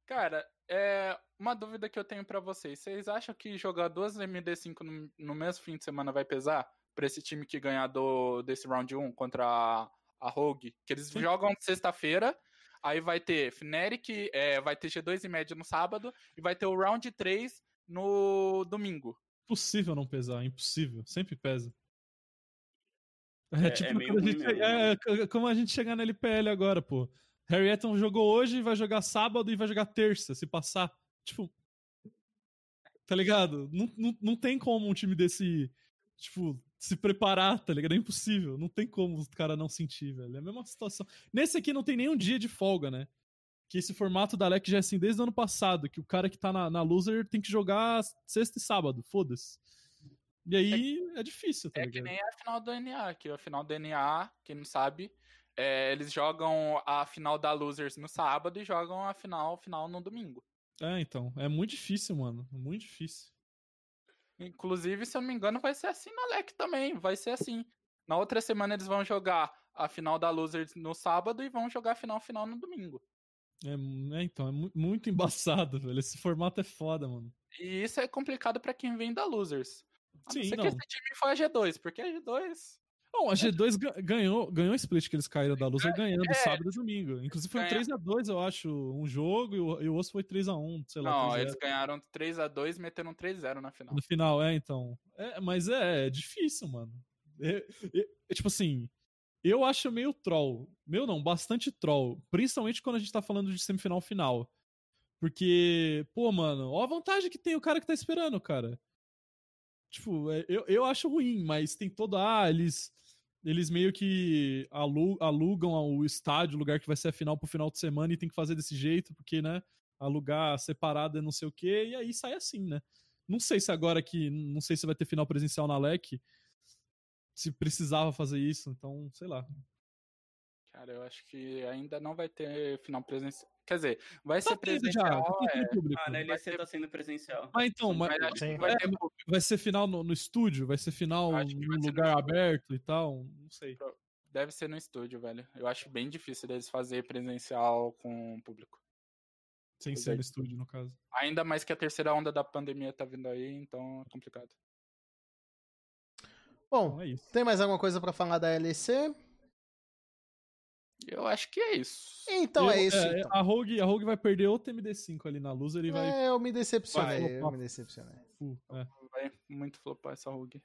Cara, é uma dúvida que eu tenho pra vocês. Vocês acham que jogar duas MD5 no, no mesmo fim de semana vai pesar pra esse time que ganhar do, desse round 1 contra a, a Rogue? Que eles Sim. jogam sexta-feira, aí vai ter Fnatic, é, vai ter G2 e média no sábado, e vai ter o round 3 no domingo. Impossível não pesar, impossível. Sempre pesa. É, É- tipo é meio quando a gente, mesmo, é, é como a gente chegar na LPL agora, pô. Harry Eton jogou hoje, vai jogar sábado e vai jogar terça, se passar. Tipo. Tá ligado? Não, não, não tem como um time desse, tipo, se preparar, tá ligado? É impossível. Não tem como os caras não sentir, velho. É a mesma situação. Nesse aqui não tem nenhum dia de folga, né? Que esse formato da LEC já é assim desde o ano passado, que o cara que tá na, na loser tem que jogar sexta e sábado, foda-se. E aí é, difícil, tá É que ligado? nem a final do NA, que a final do NA, quem não sabe, é, eles jogam a final da Losers no sábado e jogam a final final no domingo. É, então. É muito difícil, mano. Muito difícil. Inclusive, se eu não me engano, vai ser assim na LEC também. Vai ser assim. Na outra semana eles vão jogar a final da Losers no sábado e vão jogar a final final no domingo. É, é, então, é mu- muito embaçado, velho. Esse formato é foda, mano. E isso é complicado pra quem vem da Losers. A não Sim, ser não. que esse time foi a G2, porque a G2 Bom, a G2 ga- ganhou, ganhou o split que eles caíram da loser ganhando é. sábado e domingo. Inclusive foi um Ganha- 3x2, eu acho, um jogo, e o, e o osso foi 3x1, sei lá. Não, 3x0. eles ganharam 3x2 meteram um 3x0 na final. No final, é, então. É, mas é, é difícil, mano. É, é- é tipo assim, eu acho meio troll. Meu não, bastante troll. Principalmente quando a gente tá falando de semifinal final. Porque, pô, mano, ó a vantagem que tem o cara que tá esperando, cara. Tipo, é, eu, eu acho ruim, mas tem toda. Ah, eles. Eles meio que alu- alugam o estádio, o lugar que vai ser a final pro final de semana e tem que fazer desse jeito, porque, né? Alugar separado é não sei o quê, e aí sai assim, né? Não sei se agora que. Não sei se vai ter final presencial na LEC. Se precisava fazer isso, então, sei lá. Cara, eu acho que ainda não vai ter final presencial. Quer dizer, vai Tá ser já, presencial. tá tendo é, público. Ah, na LEC ter- tá sendo presencial. Mas então, mas, mas que vai É, ter vai ser final no, no estúdio? Vai ser final num ser no lugar aberto e tal? Não sei. Deve ser no estúdio, velho. Eu acho bem difícil deles fazer presencial com o público. Sem ser é. no estúdio, no caso. Ainda mais que a terceira onda da pandemia tá vindo aí, então é complicado. Bom, Então é isso. tem mais alguma coisa pra falar da LEC? Eu acho que é isso. Então é Eu- isso. então. A, Rogue, a Rogue vai perder outro MD5 ali na loser e vai. É, eu me decepcionei, vai. eu me decepcionei. Fu, é. Vai muito flopar essa RUG.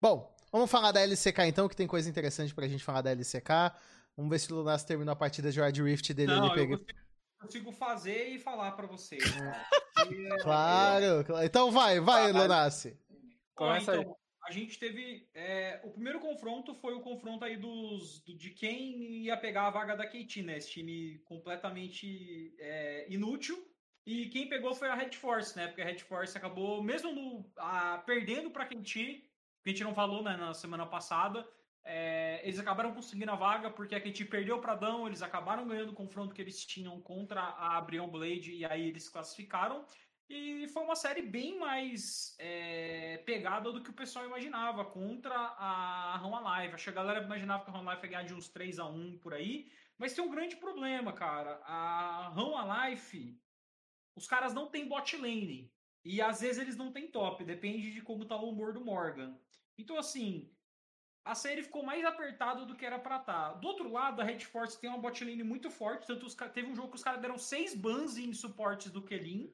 Bom, vamos falar da LCK então, que tem coisa interessante pra gente falar da LCK. Vamos ver se o Lunas terminou a partida de Wild Rift dele Não, ali. eu consigo, consigo fazer e falar pra vocês. né? E, Claro, claro. Então vai, vai, Vai. Lunassi. Ó, Começa aí. então, a gente teve. é, o primeiro confronto foi o confronto aí dos, do- de quem ia pegar a vaga da KT, né? Esse time completamente é, inútil. E quem pegou foi a Red Force, né? Porque a Red Force acabou, mesmo no, a- perdendo pra KT, que a gente não falou né, na semana passada, é, eles acabaram conseguindo a vaga porque a KT perdeu para Dão, eles acabaram ganhando o confronto que eles tinham contra a Brion Blade e aí eles classificaram. E foi uma série bem mais é, pegada do que o pessoal imaginava contra a Rão Alive. Acho que a galera imaginava que a Rão Alive ia ganhar de uns 3 a 1 por aí. Mas tem um grande problema, cara. A Rão Alive, os caras não têm bot lane. E às vezes eles não têm top. Depende de como tá o humor do Morgan. Então, assim, a série ficou mais apertada do que era pra estar. Do outro lado, a Red Force tem uma bot lane muito forte. Tanto os, teve um jogo que os caras deram seis bans em suportes do Kelin.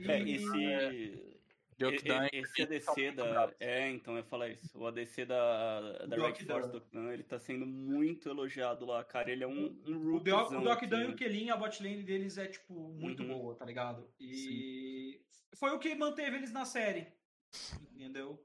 É, esse. Deokdan e- e- Esse ADC da. É, então eu ia falar isso. O ADC da, da Red. Force do ele tá sendo muito elogiado lá, cara. Ele é um, um O Doc, rookiezão, o Doc Dan e assim. o Kelin, a bot lane deles é, tipo, muito Uhum. boa, tá ligado? E foi o que manteve eles na série. Entendeu?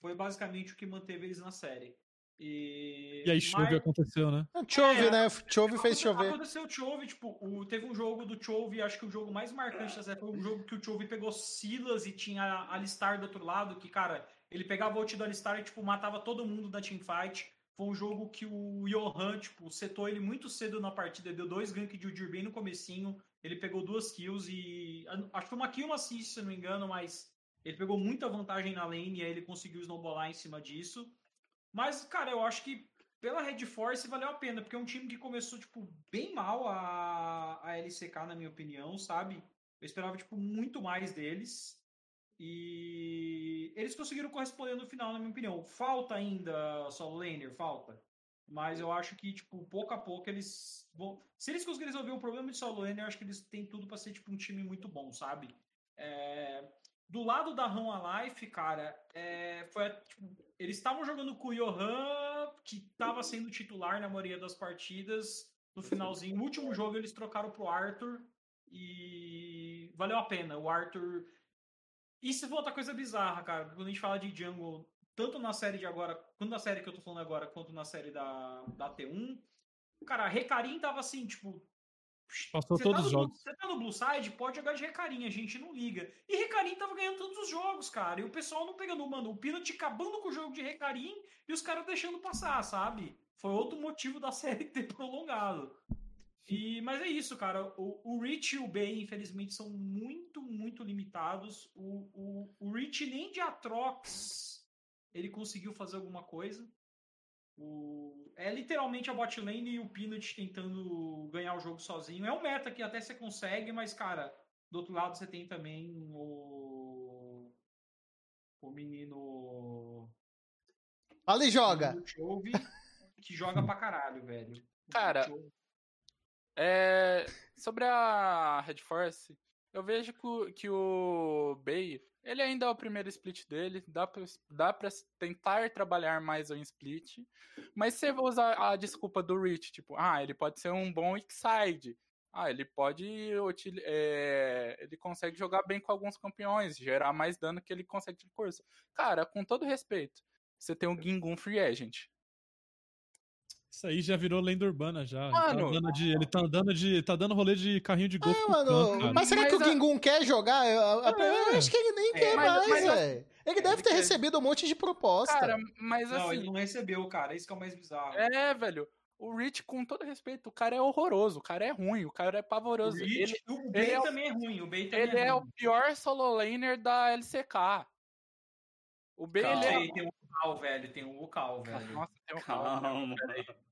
Foi basicamente o que manteve eles na série. E, E aí chove Mas- aconteceu, né? Chove, É, né? Chove fez chover. Aconteceu o Chove, tipo, o- teve um jogo do Chove, acho que o jogo mais marcante da série foi um jogo que o Chove pegou Silas e tinha a Alistar do outro lado, que, cara, ele pegava o ult do Alistar e, tipo, matava todo mundo da teamfight. Foi um jogo que o Johan, tipo, setou ele muito cedo na partida, deu dois ganks de Udyr bem no comecinho, ele pegou duas kills e... Acho que foi uma kill, uma assist, se não me engano, mas ele pegou muita vantagem na lane e aí ele conseguiu snowballar em cima disso. Mas, cara, eu acho que pela Red Force valeu a pena, porque é um time que começou, tipo, bem mal a, a LCK, na minha opinião, sabe? Eu esperava, tipo, muito mais deles. E eles conseguiram corresponder no final, na minha opinião. Falta ainda solo laner, falta. Mas eu acho que, tipo, pouco a pouco eles vão. Se eles conseguirem resolver o problema de solo laner, eu acho que eles têm tudo para ser, tipo, um time muito bom, sabe? É... Do lado da Run Alive, cara, é... foi, tipo, eles estavam jogando com o Johan, que estava sendo titular na maioria das partidas. No finalzinho, no último jogo, eles trocaram pro Arthur e valeu a pena. O Arthur isso foi outra coisa bizarra, cara. Quando a gente fala de Jungle, tanto na série de agora, quanto na série que eu tô falando agora, quanto na série da, da T1, cara, Recarim tava assim, tipo. Passou você todos tá os jogos. Você tá no Blue Side, pode jogar de Recarim, a gente não liga. E Recarim tava ganhando todos os jogos, cara. E o pessoal não pegando, mano, o Peanut acabando com o jogo de Recarim e os caras deixando passar, sabe? Foi outro motivo da série ter prolongado. E, mas é isso, cara. O, o Rich e o Bay, infelizmente, são muito, muito limitados. O, o, o Rich nem de Atrox ele conseguiu fazer alguma coisa. O, é literalmente a bot lane e o Peanut tentando ganhar o jogo sozinho. É um meta que até você consegue, mas, cara, do outro lado você tem também o. O menino. Ali joga! o Chove, que joga pra caralho, velho. Cara, É, sobre a Red Force, eu vejo que o, que o Bay, ele ainda é o primeiro split dele, dá pra, dá pra tentar trabalhar mais o split, mas se você usar a desculpa do Rich, tipo, ah, ele pode ser um bom X-Side, ah, ele pode, é, ele consegue jogar bem com alguns campeões, gerar mais dano que ele consegue de força. Cara, com todo respeito, você tem o Gingun Free Agent. Isso aí já virou lenda urbana já. Ele Mano. tá andando de, ele tá andando de. tá dando rolê de carrinho de golfe É, com mano, mas será que Mas o a- Gingun quer jogar? Eu, eu- eu É. acho que ele nem É, quer mas- mais, velho. Ele deve ele ter quer- recebido um monte de proposta. Cara, mas Não, assim, ele não recebeu, cara. Isso que é o mais bizarro. É, velho. O Rich, com todo respeito, o cara é horroroso, o cara é ruim, o cara é O, pavoroso. Rich- ele o ele é o- também é ruim. O Bait também ele é é o pior solo laner da LCK. O B, ele é. Tem um vocal, velho. Tem um vocal, velho. Nossa, tem calma. Calma.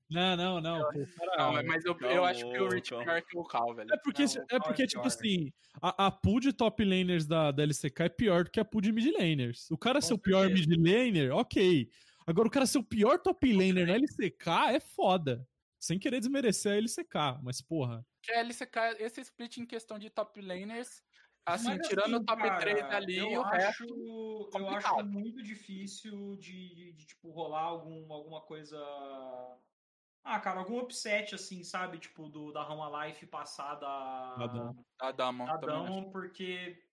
Não, não, não. pô, o Não, mas eu, eu acho que o Rich é Calma. pior que o Cal, velho. É porque, Não, o é Cal porque é tipo pior. assim, a, a pool de top laners da, da LCK é pior do que a pool de mid laners. O cara ser o pior mid laner, ok. Agora, o cara ser o pior top laner na LCK é foda. Sem querer desmerecer a LCK, mas porra. Que a LCK, esse split em questão de top laners, assim, Mas, tirando assim, o top cara, 3 ali, eu o acho, resto. eu acho muito difícil de, de, de, tipo, rolar algum, alguma coisa. Ah, cara, algum upset, assim, sabe? Tipo, do, da Rama Life passar da. Da Dama. Da Dama. da porque.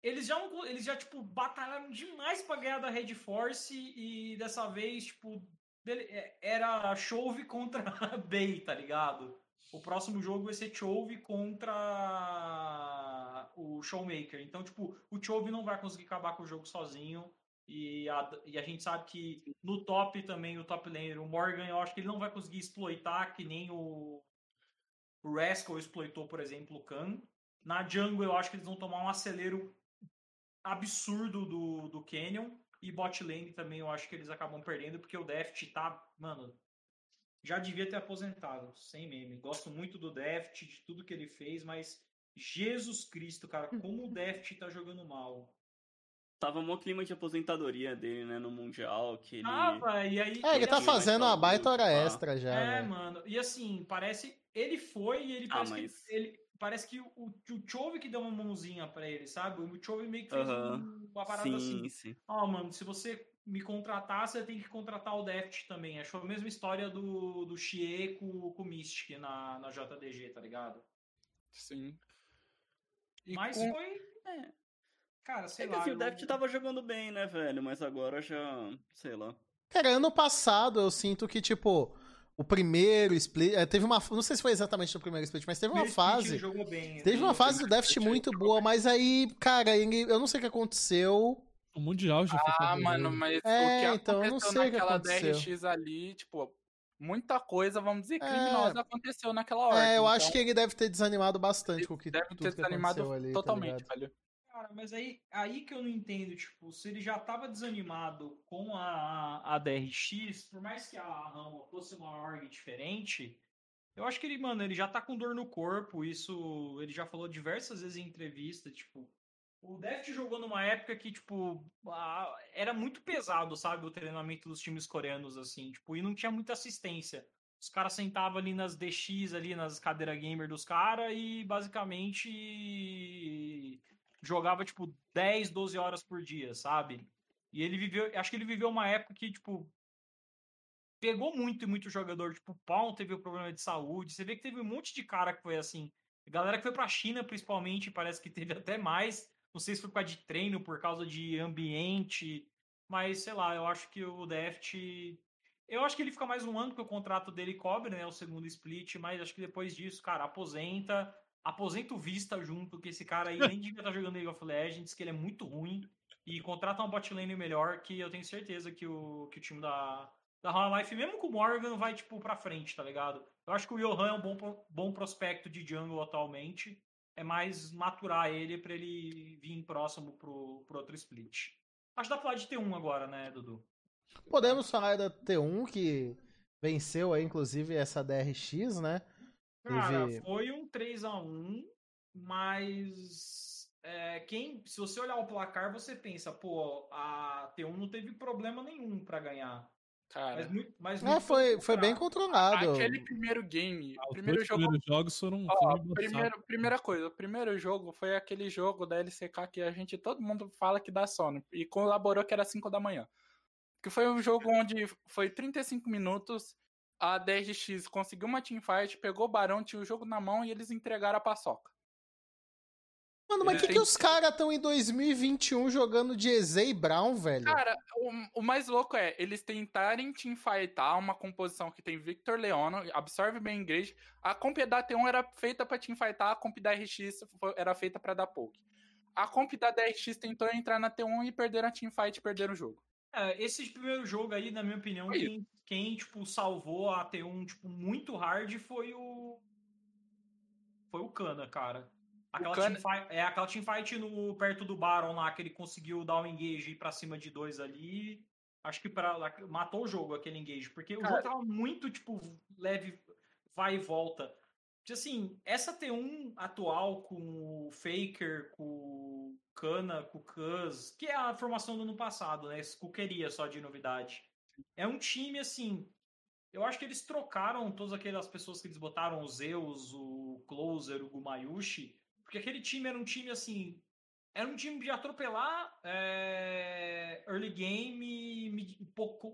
Eles já, não- eles já, tipo, batalharam demais pra ganhar da Red Force e dessa vez, tipo, dele- é, era Chove contra Bay, tá ligado? O próximo jogo vai ser Chove contra o Showmaker. Então, tipo, o Chove não vai conseguir acabar com o jogo sozinho. E a, e a gente sabe que no top também, o top laner, o Morgan, eu acho que ele não vai conseguir exploitar que nem o, o Rascal exploitou, por exemplo, o Khan. Na jungle, eu acho que eles vão tomar um acelero absurdo do, do Canyon. E bot lane também eu acho que eles acabam perdendo, porque o Deft tá, mano, já devia ter aposentado, sem meme. Gosto muito do Deft, de tudo que ele fez, mas Jesus Cristo, cara, como o Deft tá jogando mal. Tava mó clima de aposentadoria dele, né, no Mundial, que ele... Ah, e aí. É, ele tá Sim, mas fazendo uma baita hora extra já. É, né? mano. E assim, parece. Ele foi e ele Ah, parece mas- que. Ele, parece que o, o Chove que deu uma mãozinha pra ele, sabe? O Chove meio que fez Aham. um- uma parada Sim, assim. sim. Ó, mano, se você me contratar, você tem que contratar o Deft também. Achou a mesma história do, do Xie com, com o Mystic na, na JDG, tá ligado? Sim. E Mas com- foi. É. Cara, sei É que lá. assim, o eu- Deft tava jogando bem, né, velho? Mas agora já, sei lá. Cara, ano passado eu sinto que, tipo, o primeiro split. é, teve uma. Não sei se foi exatamente no primeiro split, mas teve uma fase. bem. Teve ele uma fase do Deft muito boa, mas aí, cara, ele, eu não sei o que aconteceu. O Mundial já foi Ah, mano, mas É, o que então, eu não aconteceu sei o que naquela aconteceu. DRX ali, tipo, muita coisa, vamos dizer, É. criminosa aconteceu naquela hora. É, eu então, acho que ele deve ter desanimado bastante com o que deve ter desanimado ali, tá totalmente, ligado? velho. Cara, mas aí, aí que eu não entendo, tipo, se ele já tava desanimado com a, a DRX, por mais que a Rama fosse uma org diferente, eu acho que ele, mano, ele já tá com dor no corpo, isso ele já falou diversas vezes em entrevista, tipo, o Deft jogou numa época que, tipo, era muito pesado, sabe, o treinamento dos times coreanos, assim, tipo, e não tinha muita assistência. Os caras sentavam ali nas DX, ali nas cadeiras gamer dos caras e basicamente jogava, tipo, 10, 12 horas por dia, sabe? E ele viveu, acho que ele viveu uma época que, tipo, pegou muito e muito jogador, tipo, o Paul teve um problema de saúde, você vê que teve um monte de cara que foi assim, galera que foi pra China, principalmente, parece que teve até mais, não sei se foi por causa de treino, por causa de ambiente, mas, sei lá, eu acho que o Deft... Eu acho que ele fica mais um ano que o contrato dele cobre, né, o segundo split, mas acho que depois disso, cara, aposenta, aposenta o Vista junto, que esse cara aí nem devia estar jogando League of Legends, que ele é muito ruim, e contrata um bot lane melhor, que eu tenho certeza que o, que o time da, da Hollow Life, mesmo com o Morgan, vai, tipo, pra frente, tá ligado? Eu acho que o Johan é um bom, bom prospecto de jungle atualmente, é mais maturar ele pra ele vir próximo pro, pro outro split. Acho que dá pra falar de T1 agora, né, Dudu? Podemos falar da T1, que venceu aí, inclusive, essa DRX, né? Cara, Teve- foi um 3x1, mas é, quem, se você olhar o placar, você pensa, pô, a T1 não teve problema nenhum pra ganhar. Cara, Mas, muito, mas É, foi, foi bem controlado. aquele primeiro game, Ah, primeiro jogo primeiros jogos foram. Ó, foram primeiro, primeira coisa, o primeiro jogo foi aquele jogo da LCK que a gente, todo mundo fala que dá sono, e colaborou que era 5 da manhã. Que foi um jogo onde foi 35 minutos, a DRX conseguiu uma teamfight, pegou o Barão, tinha o jogo na mão e eles entregaram a paçoca. Mano, mas Ele que, que os caras estão em 2021 jogando de EZ e Brown, velho? Cara, o, o mais louco é eles tentarem teamfightar uma composição que tem Victor Leono, absorve bem engage. A comp da T1 era feita pra teamfightar, a comp da RX foi- era feita pra dar poke. A comp da DRX tentou entrar na T1 e perderam a teamfight e perderam o jogo. É, esse primeiro jogo aí, na minha opinião, quem, quem, tipo, salvou a T1, tipo, muito hard foi o... Foi o Kana, cara. Aquela, Kana- teamfight, é, aquela teamfight no, perto do Baron lá, que ele conseguiu dar o engage e ir pra cima de dois ali. Acho que pra, matou o jogo, aquele engage. Porque o Cara- jogo tava muito, tipo, leve, vai e volta. Assim, essa T1 atual com o Faker, com o Kana, com o Cuz, que é a formação do ano passado, né? Esse Cuqueria só de novidade. É um time, assim. Eu acho que eles trocaram todas aquelas pessoas que eles botaram, o Zeus, o Closer, o Gumayushi, porque aquele time era um time, assim. Era um time de atropelar é, early game, mid,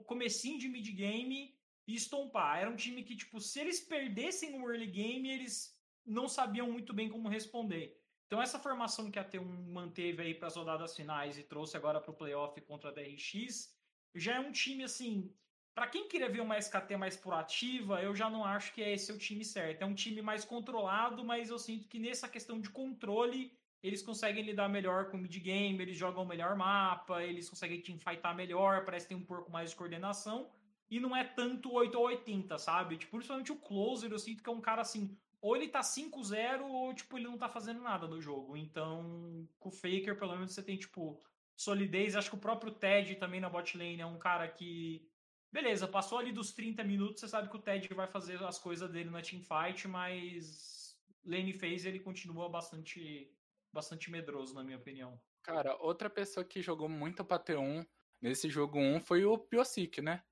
comecinho de mid game e estompar. Era um time que, tipo, se eles perdessem o early game, eles não sabiam muito bem como responder. Então, essa formação que a T1 manteve aí para as rodadas finais e trouxe agora para o playoff contra a DRX, já é um time assim. Para quem queria ver uma SKT mais proativa, eu já não acho que é esse o time certo. É um time mais controlado, mas eu sinto que nessa questão de controle, eles conseguem lidar melhor com o mid-game, eles jogam melhor mapa, eles conseguem teamfightar melhor, parece que tem um pouco mais de coordenação. E não é tanto 8 ou 80, sabe? Tipo, principalmente o Closer, eu sinto que é um cara assim, ou ele tá 5-0 ou, tipo, ele não tá fazendo nada no jogo. Então, com o Faker, pelo menos você tem, tipo, solidez. Acho que o próprio Ted também na bot lane é um cara que. Beleza, passou ali dos 30 minutos, você sabe que o Ted vai fazer as coisas dele na teamfight, mas lane phase ele continua bastante, bastante medroso, na minha opinião. Cara, outra pessoa que jogou muito pra T1 nesse jogo 1 foi o Piosic, né?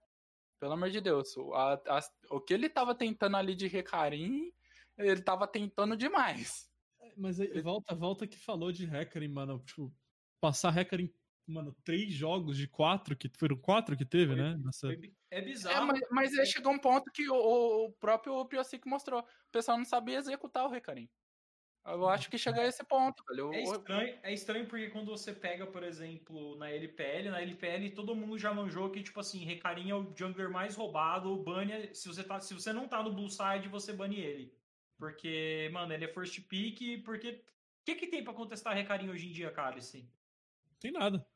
Pelo amor de Deus. O, a- a- o que ele tava tentando ali de recarim, ele tava tentando demais. Mas aí, volta, volta que falou de Hackerin, mano. Tipo, passar Hackerin, mano, três jogos de quatro, que foram quatro que teve, Foi- né? Nessa... É É, bizarro. mas, mas aí chegou um ponto que o, o próprio Piosic mostrou. O pessoal não sabia executar o recarim. Eu acho que chegou a esse ponto, velho. É estranho, é estranho porque quando você pega, por exemplo, na LPL, na LPL todo mundo já manjou que, tipo assim, Recarim é o jungler mais roubado, o bane, se você, tá, se você não tá no blue side, você bane ele. Porque, mano, ele é first pick, porque... O que que tem pra contestar Recarim hoje em dia, Cálice? Tem nada.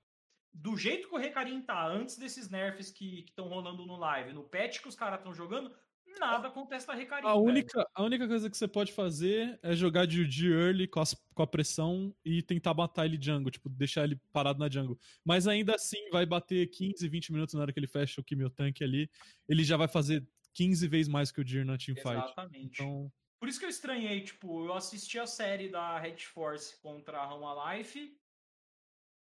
Do jeito que o Recarim tá, antes desses nerfs que estão rolando no live, no patch que os caras estão jogando, nada acontece na Recarim. A única, a única coisa que você pode fazer é jogar de, de early com, as- com a pressão e tentar matar ele jungle, tipo, deixar ele parado na jungle. Mas ainda assim vai bater 15, 20 minutos na hora que ele fecha o Kimio Tank ali. Ele já vai fazer 15 vezes mais que o Dir na teamfight. Exatamente. Então, Por isso que eu estranhei, tipo, eu assisti a série da Red Force contra a Roma Life.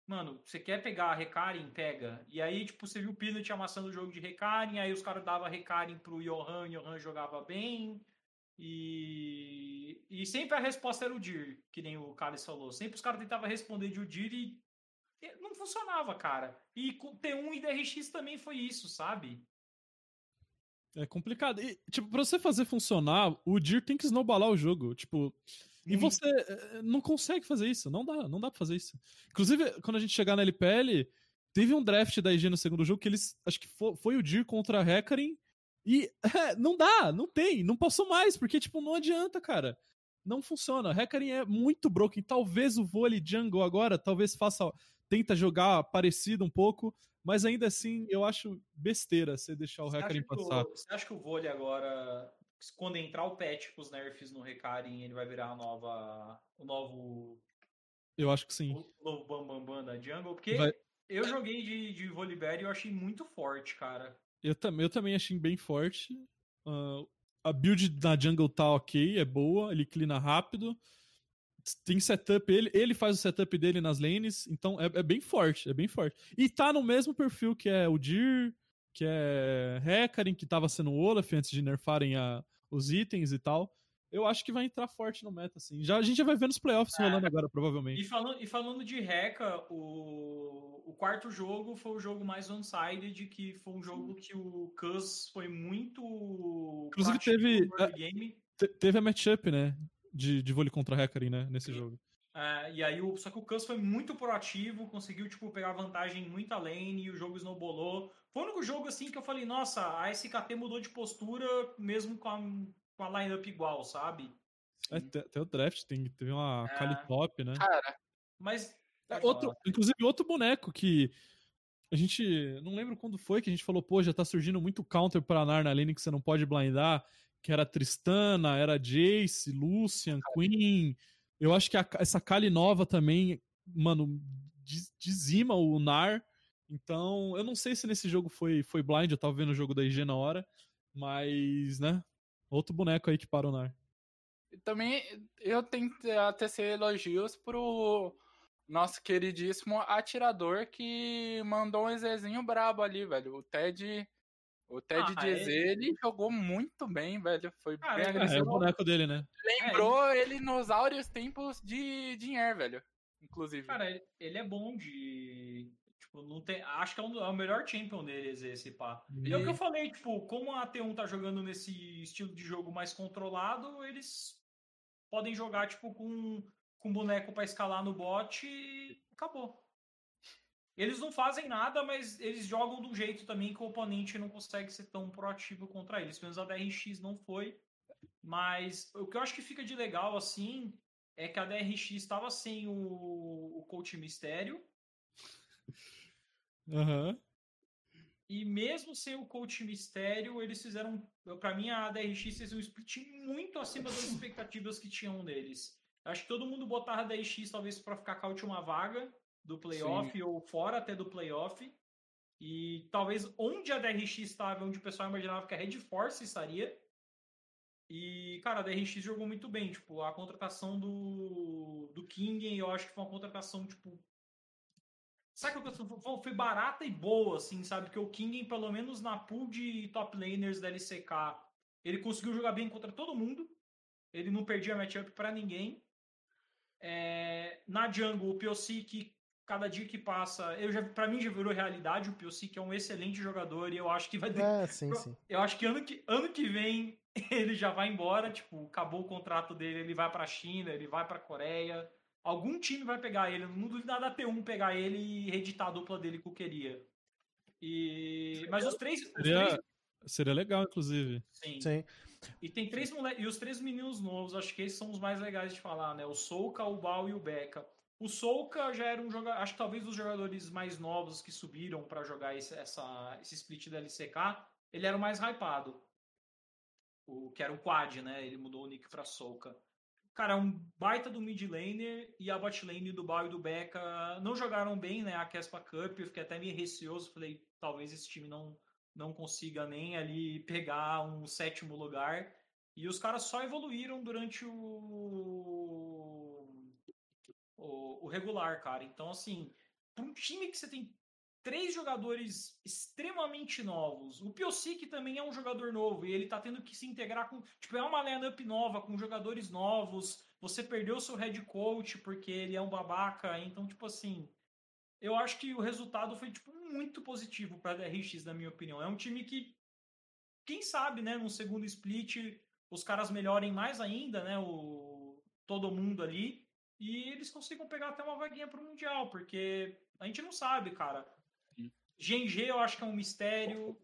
Mano, você quer pegar a Recarin? Pega. E aí, tipo, você viu o Peanut amassando o jogo de Recarin, aí os caras davam Recarin pro Johan, o Johan jogava bem. E, e sempre a resposta era o Dir, que nem o Carlos falou. Sempre os caras tentavam responder de o Dir e e não funcionava, cara. E com T1 e DRX também foi isso, sabe? é complicado. E, tipo, pra você fazer funcionar, o Dir tem que snowballar o jogo. Tipo, e Muito. você eh, não consegue fazer isso. Não dá, não dá pra fazer isso. Inclusive, quando a gente chegar na LPL, teve um draft da IG no segundo jogo que eles. Acho que fo- foi, o Dir contra a Hecarim. E é, não dá, não tem, não passou mais, porque, tipo, não adianta, cara. Não funciona. Hecarim é muito broken. Talvez o vôlei jungle agora, talvez faça. Tenta jogar parecido um pouco, mas ainda assim eu acho besteira você deixar o Hecarim que o, passar. você acha que o vôlei agora, quando entrar o patch com os nerfs no Recarim, ele vai virar a nova, o novo, Eu acho que sim. o novo Bam Bam Bam da Jungle? Porque Vai- eu joguei de, de Volibear e eu achei muito forte, cara. Eu, tam eu também achei bem forte. Ah, a build na jungle tá ok, é boa, ele clina rápido. Tem setup, ele, ele faz o setup dele nas lanes, então é, é bem forte, é bem forte. E tá no mesmo perfil que é o Dir, que é Hecarim, que tava sendo o Olaf antes de nerfarem a, os itens e tal. Eu acho que vai entrar forte no meta, assim. Já, a gente já vai ver nos playoffs rolando agora, E provavelmente. falando, e falando de Reca, o, o quarto jogo foi o jogo mais one-sided, que foi um jogo que o Cus foi muito. Inclusive teve- early game. Te- teve a matchup, né? De, de vôlei contra Hecarim, né? Nesse jogo. É, e aí, o, só que o Cus foi muito proativo, conseguiu, tipo, pegar vantagem em muita lane e o jogo snowballou. Foi o único jogo, assim, que eu falei, nossa, a SKT mudou de postura mesmo com a, com a lineup igual, sabe? É, te- até o draft tem, teve uma É. Kali top, né? Cara, Mas. É, outro, inclusive, outro boneco que a gente. Não lembro quando foi que a gente falou, pô, já tá surgindo muito counter pra Nar na lane que você não pode blindar. Que era Tristana, era Jace, Lucian, Queen. Eu acho que a- essa Kali nova também, mano, diz- dizima o Nar. Então, eu não sei se nesse jogo foi, foi blind, eu tava vendo o jogo da IG na hora. Mas, né? Outro boneco aí que para o Nar. também eu tenho a tecer elogios pro nosso queridíssimo atirador que mandou um Ezezinho brabo ali, velho. O Ted. O Ted Ah, de EZ, ele- ele jogou muito bem, velho. Foi Ah, bem é, É, é agressivo. o boneco dele, né? Lembrou ele nos áureos tempos de Dinheiro, velho. Inclusive. Cara, ele- ele é bom de. Tipo, não tem. Acho que é, um- é o melhor champion deles, esse pá. E é o que eu falei, tipo, como a T1 tá jogando nesse estilo de jogo mais controlado, eles podem jogar, tipo, com, com boneco pra escalar no bot e acabou. Eles não fazem nada, mas eles jogam de um jeito também que o oponente não consegue ser tão proativo contra eles. Pelo menos a DRX não foi. Mas o que eu acho que fica de legal, assim, é que a DRX estava sem o, o coach mistério. Aham. E mesmo sem o coach mistério, eles fizeram. Pra mim, a DRX fez um split muito acima das expectativas que tinham deles. Acho que todo mundo botava a DRX talvez para ficar com a última vaga do playoff ou fora até do playoff. E talvez onde a DRX estava, onde o pessoal imaginava que a Red Force estaria. E, cara, a DRX jogou muito bem. Tipo, a contratação do, do King, eu acho que foi uma contratação, tipo, Sabe que eu- foi- foi barata e boa, assim, sabe? Porque o King, pelo menos na pool de top laners da LCK, ele conseguiu jogar bem contra todo mundo. Ele não perdia matchup pra ninguém. É, na jungle, o Piocic, cada dia que passa, eu já, pra mim já virou realidade. O Piocic é um excelente jogador e eu acho que vai ter, É, sim, sim. eu acho que ano que, ano que vem ele já vai embora, tipo, acabou o contrato dele, ele vai pra China, ele vai pra Coreia. Algum time vai pegar ele, não duvido nada da T1 pegar ele e reeditar a dupla dele que eu queria. E mas os três, os Seria, três seria legal, inclusive. sim. Sim. E tem três moleques, e os três meninos novos, acho que esses são os mais legais de falar, né? O Souka, o Bal e o Beca. O Souka já era um jogador, acho que talvez dos jogadores mais novos que subiram para jogar esse, essa, esse split da LCK, ele era o mais hypado. O que era o Quad, né? Ele mudou o nick para Souka. Cara, é um baita do mid laner e a bot lane do Bao e do Becca não jogaram bem, né? A Kespa Cup, eu fiquei até meio receoso, falei, talvez esse time não não consiga nem ali pegar um sétimo lugar. E os caras só evoluíram durante o, o, o regular, cara. Então, assim, para um time que você tem três jogadores extremamente novos. O Piocic também é um jogador novo e ele tá tendo que se integrar com. Tipo, é uma lineup nova, com jogadores novos. Você perdeu seu head coach porque ele é um babaca. Então, tipo assim. Eu acho que o resultado foi, tipo, muito positivo pra DRX, na minha opinião. É um time que. Quem sabe, né, no segundo split, os caras melhorem mais ainda, né? O, todo mundo ali. E eles consigam pegar até uma vaguinha pro Mundial, porque a gente não sabe, cara. GNG eu acho que é um mistério.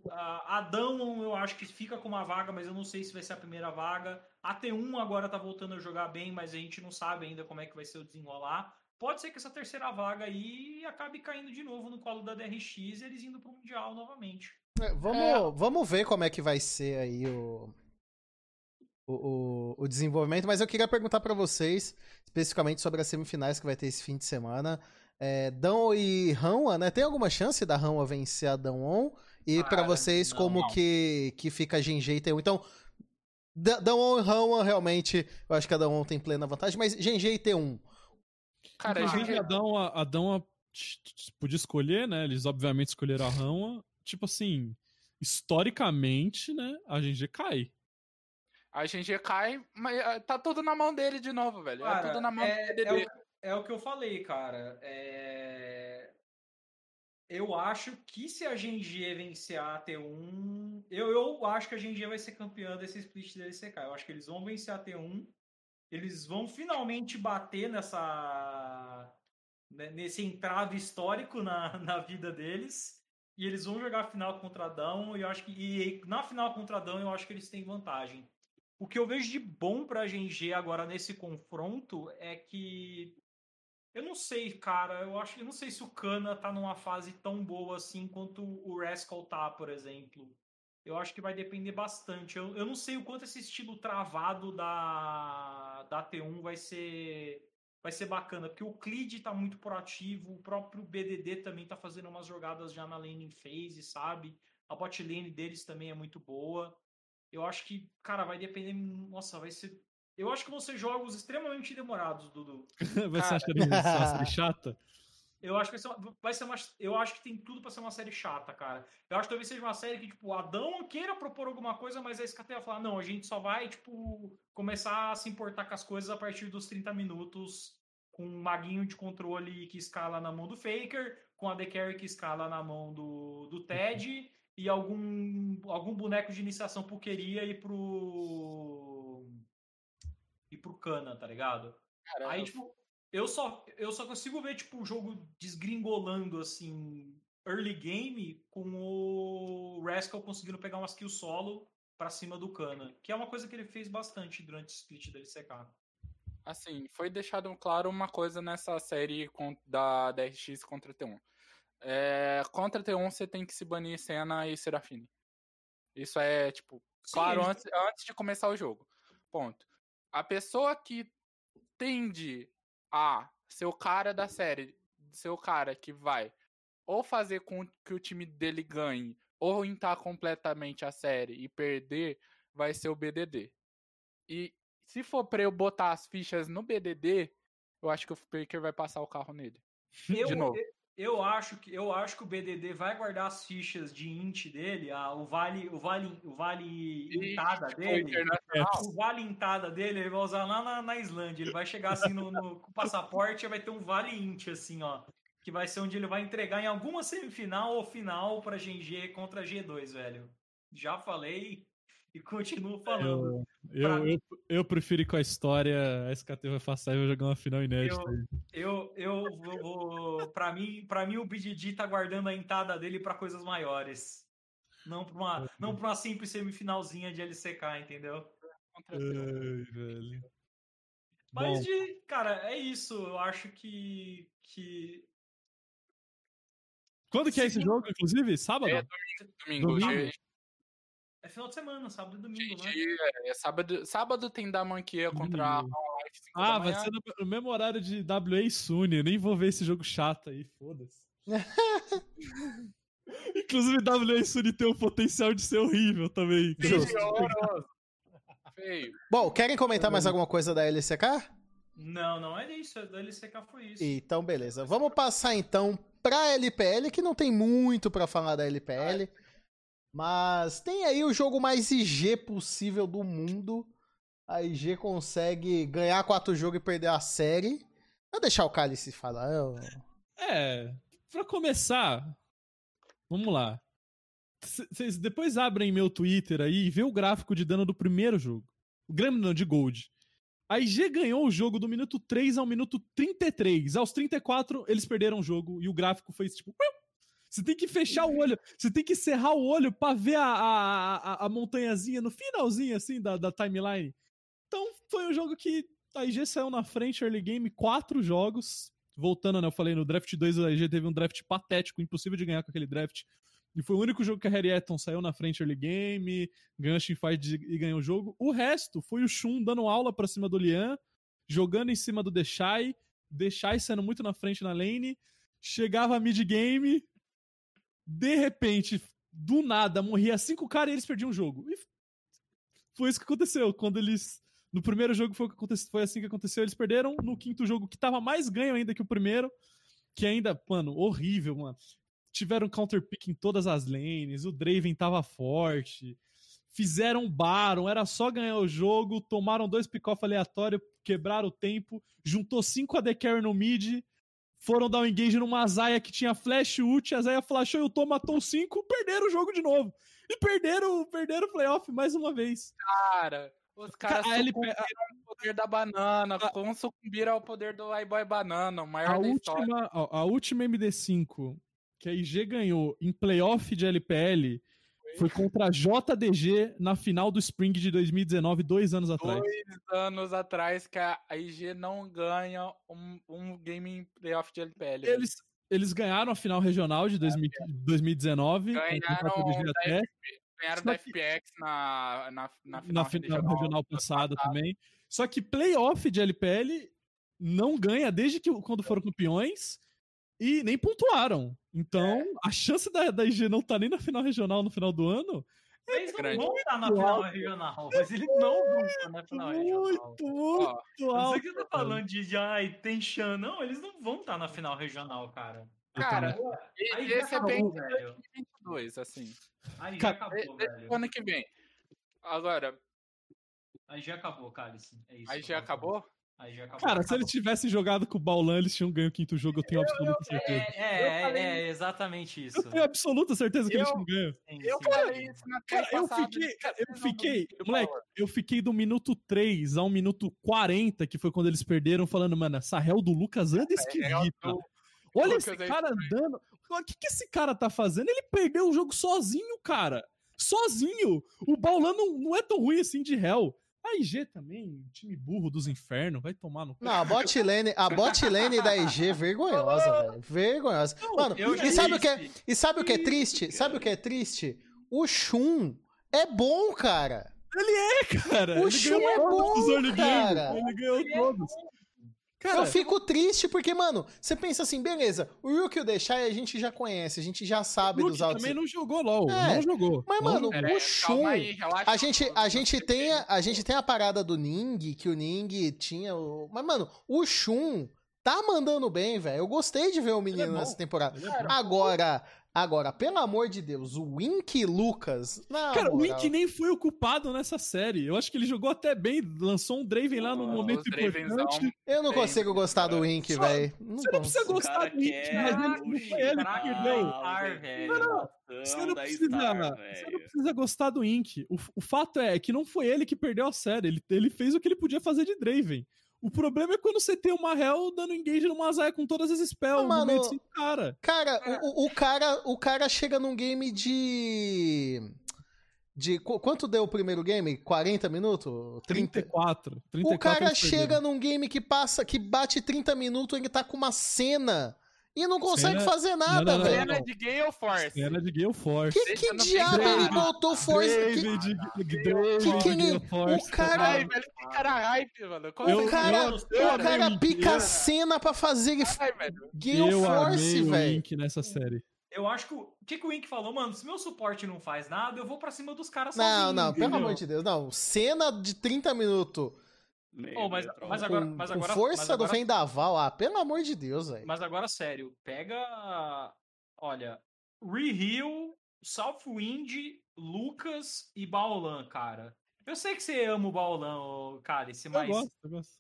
Adão eu acho que fica com uma vaga, mas eu não sei se vai ser a primeira vaga. A T1 agora tá voltando a jogar bem, mas a gente não sabe ainda como é que vai ser o desenrolar. Pode ser que essa terceira vaga aí acabe caindo de novo no colo da DRX e eles indo pro Mundial novamente. É, vamos, é... vamos ver como é que vai ser aí o, o, o, desenvolvimento, mas eu queria perguntar para vocês, especificamente sobre as semifinais que vai ter esse fim de semana. É, Dão e Hanwa, né? Tem alguma chance da Hanwa vencer a Dão E ah, para vocês, não, como não. Que, que fica a Genji e T1? Então, Dão e Hanwa, realmente, eu acho que a Dão tem plena vantagem, mas Genji e T1. Cara, a gente... a Dão, a Dão podia escolher, né? Eles obviamente escolheram a Hanwa. Tipo assim, historicamente, né? A Genji cai. A GG cai, mas ah, tá tudo na mão dele de novo, velho. Cara, é tudo na mão é, dele. É o, é o, que eu falei, cara. É... Eu acho que se a Genji vencer a T1. Eu, eu acho que a Genji vai ser campeã desse split da LCK. Eu acho que eles vão vencer a T1. Eles vão finalmente bater nessa. Né, nesse entrave histórico na, na vida deles. E eles vão jogar a final contra a Dão. E eu acho que. E na final contra a Dão, eu acho que eles têm vantagem. O que eu vejo de bom pra GG agora nesse confronto é que. Eu não sei, cara. Eu acho eu não sei se o Kana tá numa fase tão boa assim quanto o Rascal tá, por exemplo. Eu acho que vai depender bastante. Eu, eu não sei o quanto esse estilo travado da, da T1 vai ser vai ser bacana, porque o Clid tá muito proativo, o próprio BDD também tá fazendo umas jogadas já na lane phase, sabe? A bot lane deles também é muito boa. Eu acho que, cara, vai depender. Nossa, vai ser. Eu acho que vão ser jogos extremamente demorados, Dudu. vai cara, ser uma série chata? Eu acho que vai ser, uma, vai ser uma. Eu acho que tem tudo para ser uma série chata, cara. Eu acho que talvez seja uma série que, tipo, o Adão queira propor alguma coisa, mas a SKT vai falar: não, a gente só vai, tipo, começar a se importar com as coisas a partir dos 30 minutos, com um maguinho de controle que escala na mão do Faker, com a The Carry que escala na mão do, do Ted e algum, algum boneco de iniciação pro Queria e pro. e pro Cana, tá ligado? Caramba. Aí, tipo, eu só, eu só consigo ver, tipo, o jogo desgringolando, assim, early game, com o Rascal conseguindo pegar umas kills solo pra cima do Cana, que é uma coisa que ele fez bastante durante o split da LCK. Assim, foi deixado claro uma coisa nessa série da DRX contra T1. É, contra T1 você tem que se banir Senna e Serafine. Isso é, tipo, Sim, claro, gente... antes, antes de começar o jogo. Ponto. A pessoa que tende a ser o cara da série, ser o cara que vai ou fazer com que o time dele ganhe, ou entrar completamente a série e perder, vai ser o BDD. E se for pra eu botar as fichas no BDD, eu acho que o Faker vai passar o carro nele. Eu, de novo. Eu acho que eu acho que o BDD vai guardar as fichas de int dele, a, o vale o vale o vale intada dele, o vale intada dele ele vai usar lá na, na Islândia. Ele vai chegar assim no, no passaporte e vai ter um vale int assim, ó, que vai ser onde ele vai entregar em alguma semifinal ou final para GG contra G2, velho. Já falei, e continuo falando. Eu, eu, eu, eu, prefiro ir com a história, a SKT vai passar e vai jogar uma final inédita. Eu, eu, eu vou. Pra mim, pra mim, o BDD tá guardando a entrada dele para coisas maiores. Não pra, uma, não pra uma simples semifinalzinha de LCK, entendeu? Ai, velho. Mas, Bom. de, cara, é isso. Eu acho que. que... Quando que é esse jogo, inclusive? Sábado? É, Domingo. Domingo? Gente, É final de semana, sábado e domingo, né? é, é sábado, sábado tem da Manquia contra a Ah, vai ser no, no mesmo horário de WA e Sony. Eu nem vou ver esse jogo chato aí, foda-se. Inclusive, WA e Sony tem o potencial de ser horrível também. Horroroso. Feio. Bom, querem comentar mais alguma coisa da LCK? Não, não é isso. é Da LCK foi isso. Então, beleza. Vamos passar então pra LPL, que não tem muito pra falar da LPL. Mas tem aí o jogo mais IG possível do mundo. A IG consegue ganhar quatro jogos e perder a série. Vou deixar o Cálice falar. eu- É, pra começar, vamos lá. Vocês depois abrem meu Twitter aí e vê o gráfico de dano do primeiro jogo. O não, de Gold. A IG ganhou o jogo do minuto 3 ao minuto 33. Aos 34, eles perderam o jogo e o gráfico foi tipo. Você tem que fechar o olho, você tem que cerrar o olho pra ver a, a, a, a montanhazinha no finalzinho, assim, da, da timeline. Então, foi um jogo que a IG saiu na frente, early game, quatro jogos. Voltando, né? Eu falei, no draft 2 a IG teve um draft patético, impossível de ganhar com aquele draft. E foi o único jogo que a Harry Eton saiu na frente early game, ganhou a teamfight e ganhou o jogo. O resto foi o Shun dando aula pra cima do Lian, jogando em cima do Deshai, Deshai sendo muito na frente na lane, chegava a mid-game, de repente, do nada, morria cinco caras e eles perdiam o jogo. E foi isso que aconteceu. Quando eles. No primeiro jogo foi, foi assim que aconteceu, eles perderam. No quinto jogo, que tava mais ganho ainda que o primeiro, que ainda, mano, horrível, mano. Tiveram counter pick em todas as lanes, o Draven tava forte. Fizeram Baron, era só ganhar o jogo, tomaram dois pick-off aleatório, quebraram o tempo, juntou cinco AD Carry no mid, foram dar um engage numa Zaya que tinha flash ult, a Zaya flashou e o Tom matou os cinco, perderam o jogo de novo. E perderam, perderam o playoff mais uma vez. Cara, os caras a LP sucumbiram ao poder da banana, como sucumbiram ao poder do iBoy Banana, o maior A da história. última, a, a última MD5 que a IG ganhou em playoff de LPL foi contra a JDG na final do Spring de 2019, dois anos atrás. Dois anos atrás que a IG não ganha um, um game em playoff de LPL. Eles, eles ganharam a final regional de 2000 2019. Ganharam contra a JDG da ganharam da FPX na, na, na final na final regional. regional passada também. Só que playoff de LPL não ganha desde que quando foram campeões e nem pontuaram. Então, É. a chance da, da IG não tá nem na final regional no final do ano Eles não grande. vão estar na final alto. regional, mas eles não vão estar na final regional. muito, muito Ó, Eu não sei alto. que você tá falando de, de ai, tem chan. Não, eles não vão estar na final regional, cara. Cara, Aí esse é acabou, bem velho. 2022, assim. Aí já acabou, Esse velho. ano que vem. Agora, Aí já acabou, Cálice. É isso aí já acabou? Aí já acabou. Cara, se eles tivessem jogado com o Baulan, eles tinham ganho o quinto jogo, eu tenho absoluta certeza. É, é, Eu falei- é, é exatamente isso. Eu tenho absoluta certeza que eles Eu- tinham ganho. Sim, Eu sim. falei isso na Cara, eu fiquei, cara, eu fiquei, moleque, eu fiquei do minuto 3 ao minuto 40, que foi quando eles perderam, falando, mano, essa réu do Lucas anda esquisita. do Olha Lucas esse é cara andando. O que, que esse cara tá fazendo? Ele perdeu o jogo sozinho, cara. Sozinho. O Baulan não, não é tão ruim assim de réu. A IG também, time burro dos infernos, vai tomar no cu. Não, a bot lane, a bot lane da IG é vergonhosa, velho. Vergonhosa. Mano, eu já e sabe, o que é, e sabe o que é triste? Sabe o que é triste? O Shun é bom, cara. cara. O ele Shun é bom, cara. Ele ganhou todos. Cara, eu fico triste porque, mano, você pensa assim, beleza, o Ryuk e o Deshai a gente já conhece, a gente já sabe o dos altos. também não jogou LOL. É, não jogou. Mas, Não mano, jogou. É, o Shun. aí, relaxa. A gente, a gente tem a, a gente tem a parada do Ning, que o Ning tinha o. Mas, mano, o Shun tá mandando bem, velho. Eu gostei de ver o menino bom. nessa temporada. É. Agora, agora, pelo amor de Deus, o Wink Lucas. Na Cara, o moral, Wink nem foi o culpado nessa série. Eu acho que ele jogou até bem, lançou um Draven lá no momento importante. Eu não Bem, consigo gostar do Wink, velho. Não Você não precisa gostar do Wink, mas ele, não foi ele que. Não, não. Você não, precisa, Star, você não precisa gostar do Ink. O, o fato é que não foi ele que perdeu a série. Ele, ele fez o que ele podia fazer de Draven. O problema é quando você tem uma Hell dando engage numa Zaya com todas as spells Ah, no mano, meio de cinco cara. Cara, o, o- o cara, o cara chega num game de. De qu- quanto deu o primeiro game? 40 minutos? 30? 34. 34 O cara chega num game que passa, que bate 30 minutos, ele tá com uma cena e não consegue Cena- fazer nada, velho. Cena de Gale Force. Cena de Gale Force. Que, que diabo ele botou força? Que, David, que David, que ele- Gale Force. o cara- Ai, velho, que cara hype, mano. Como Eu- o cara, eu- eu o cara o pica a cena pra fazer ele Ai, velho. Gale Eu Force, velho. Link nessa série. Eu acho que o, que, que o Wink falou, mano, se meu suporte não faz nada, eu vou pra cima dos caras Não, sozinho, não, pelo entendeu? amor de Deus, não. Cena de 30 minutos Oh, mas- mas com, agora- mas com agora- força mas do agora- vendaval, ah, pelo amor de Deus, velho. Mas agora, sério, pega. Olha, Rehill, Southwind, Lucas e Baolan, cara. Eu sei que você ama o Baolan, ô, Cálice, Eu mas gosto, eu gosto.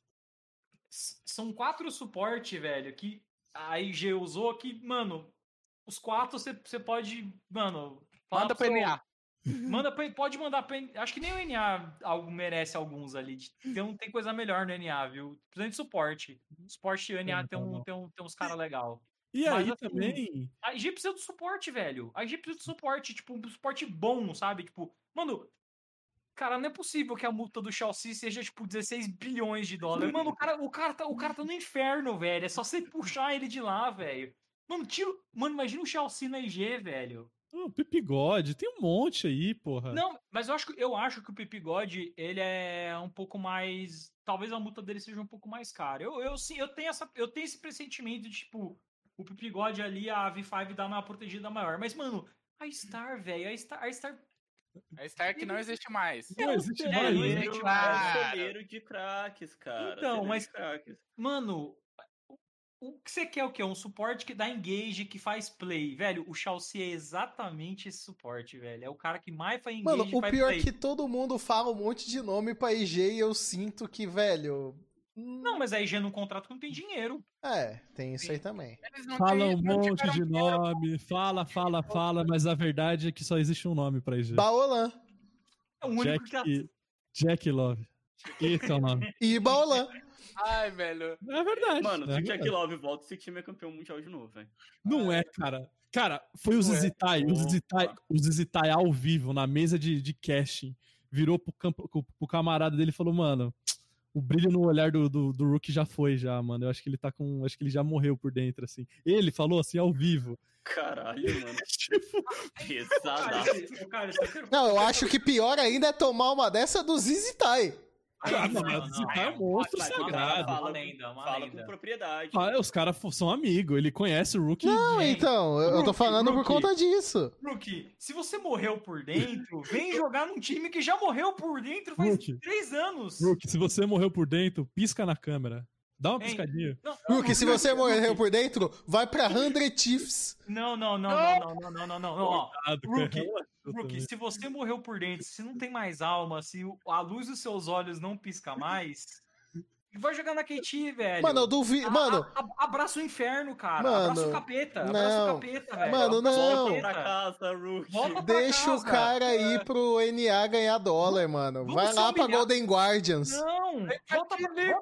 são quatro suporte, velho, que a IG usou que, mano, os quatro você você pode, mano. Manda pra seu- NA. Manda pra, pode mandar pra. Acho que nem o NA algo merece alguns ali. de- Tem, tem coisa melhor no NA, viu? Principalmente de suporte. Suporte NA tem, um, tem, um, tem uns caras legal. E Mas, aí assim, também. A IG precisa do suporte, velho. A IG precisa do suporte, tipo, um suporte bom, sabe? Tipo, mano. Cara, não é possível que a multa do Chelsea seja, tipo, 16 bilhões de dólares. Mano, o cara, o cara, tá, o cara tá no inferno, velho. É só você puxar ele de lá, velho. Mano, tira. Mano, imagina o Chelsea na IG, velho. Oh, Pipigode, tem um monte aí, porra. Não, mas eu acho, que- eu acho que o Pipi God, ele é um pouco mais. Talvez a multa dele seja um pouco mais cara. Eu, eu, sim, eu, tenho, essa, eu tenho esse pressentimento de, tipo, o Pipi God ali, a V5 dá uma protegida maior. Mas, mano, a Star, velho, a Star, a Star. A Stark não existe mais. Não existe É, mais. não né? existe É Claro. o celeiro de craques, cara. Então, mas- craques. Mano, o- o que você quer é o quê? Um suporte que dá engage, que faz play. Velho, o Chelsea é exatamente esse suporte, velho. É o cara que mais faz engage Mano, o faz pior é play. que todo mundo fala um monte de nome pra IG e eu sinto que, velho. hum, Não, mas a IG no contrato não tem dinheiro. É, tem isso aí também. Não Fala um não monte de nome, fala, fala, fala, mas a verdade é que só existe um nome pra IG. Baolan. É o único que Jack, Jack Love. Esse é o nome. E Baolan. Ai, velho. É verdade. Mano, é se o Jack verdade. Love volta, esse time é campeão mundial de novo, velho. Não é, cara. Cara, foi o é. Zizitai, o. Zizitai, o Zizitai ao vivo, na mesa de, de casting, virou pro, campo, pro, pro camarada dele e falou, mano, o brilho no olhar do, do, do Rook já foi, já, mano. Eu acho que ele tá com. Acho que ele já morreu por dentro, assim. Ele falou assim ao vivo. Caralho, mano. tipo, quero- Não, eu acho que pior ainda é tomar uma dessa do Zizitai. Ah, não, mas o Zizitai é um monstro Vai, sagrado. Fala, lenda, uma fala lenda. com propriedade. ah, os caras são amigos, ele conhece o Rook. Não, Gente, então, eu, eu tô Rookie, falando por Rookie. conta disso. Rookie, se você morreu por dentro, vem jogar num time que já morreu por dentro faz Rookie. três anos. Rook, se você morreu por dentro, pisca na câmera. Dá uma piscadinha. Não, Rookie, se você morreu Rookie. por dentro, vai pra 100 Chiefs. Não, não, não, não, não, não, não, não, não, não. Ó, Coitado, Rookie, também. se você morreu por dentro, se não tem mais alma, se o- a luz dos seus olhos não pisca mais, vai jogar na KT, velho. Mano, eu duvido. Mano, a- a- abraça o inferno, cara. Mano, abraça o capeta. Abraça não. o capeta, velho. Mano, o não. Volta pra casa, Rook. Pra deixa o casa. cara ir pro NA ganhar dólar, mano. Vamos Vai lá pra. Golden Guardians. Não, volta pra,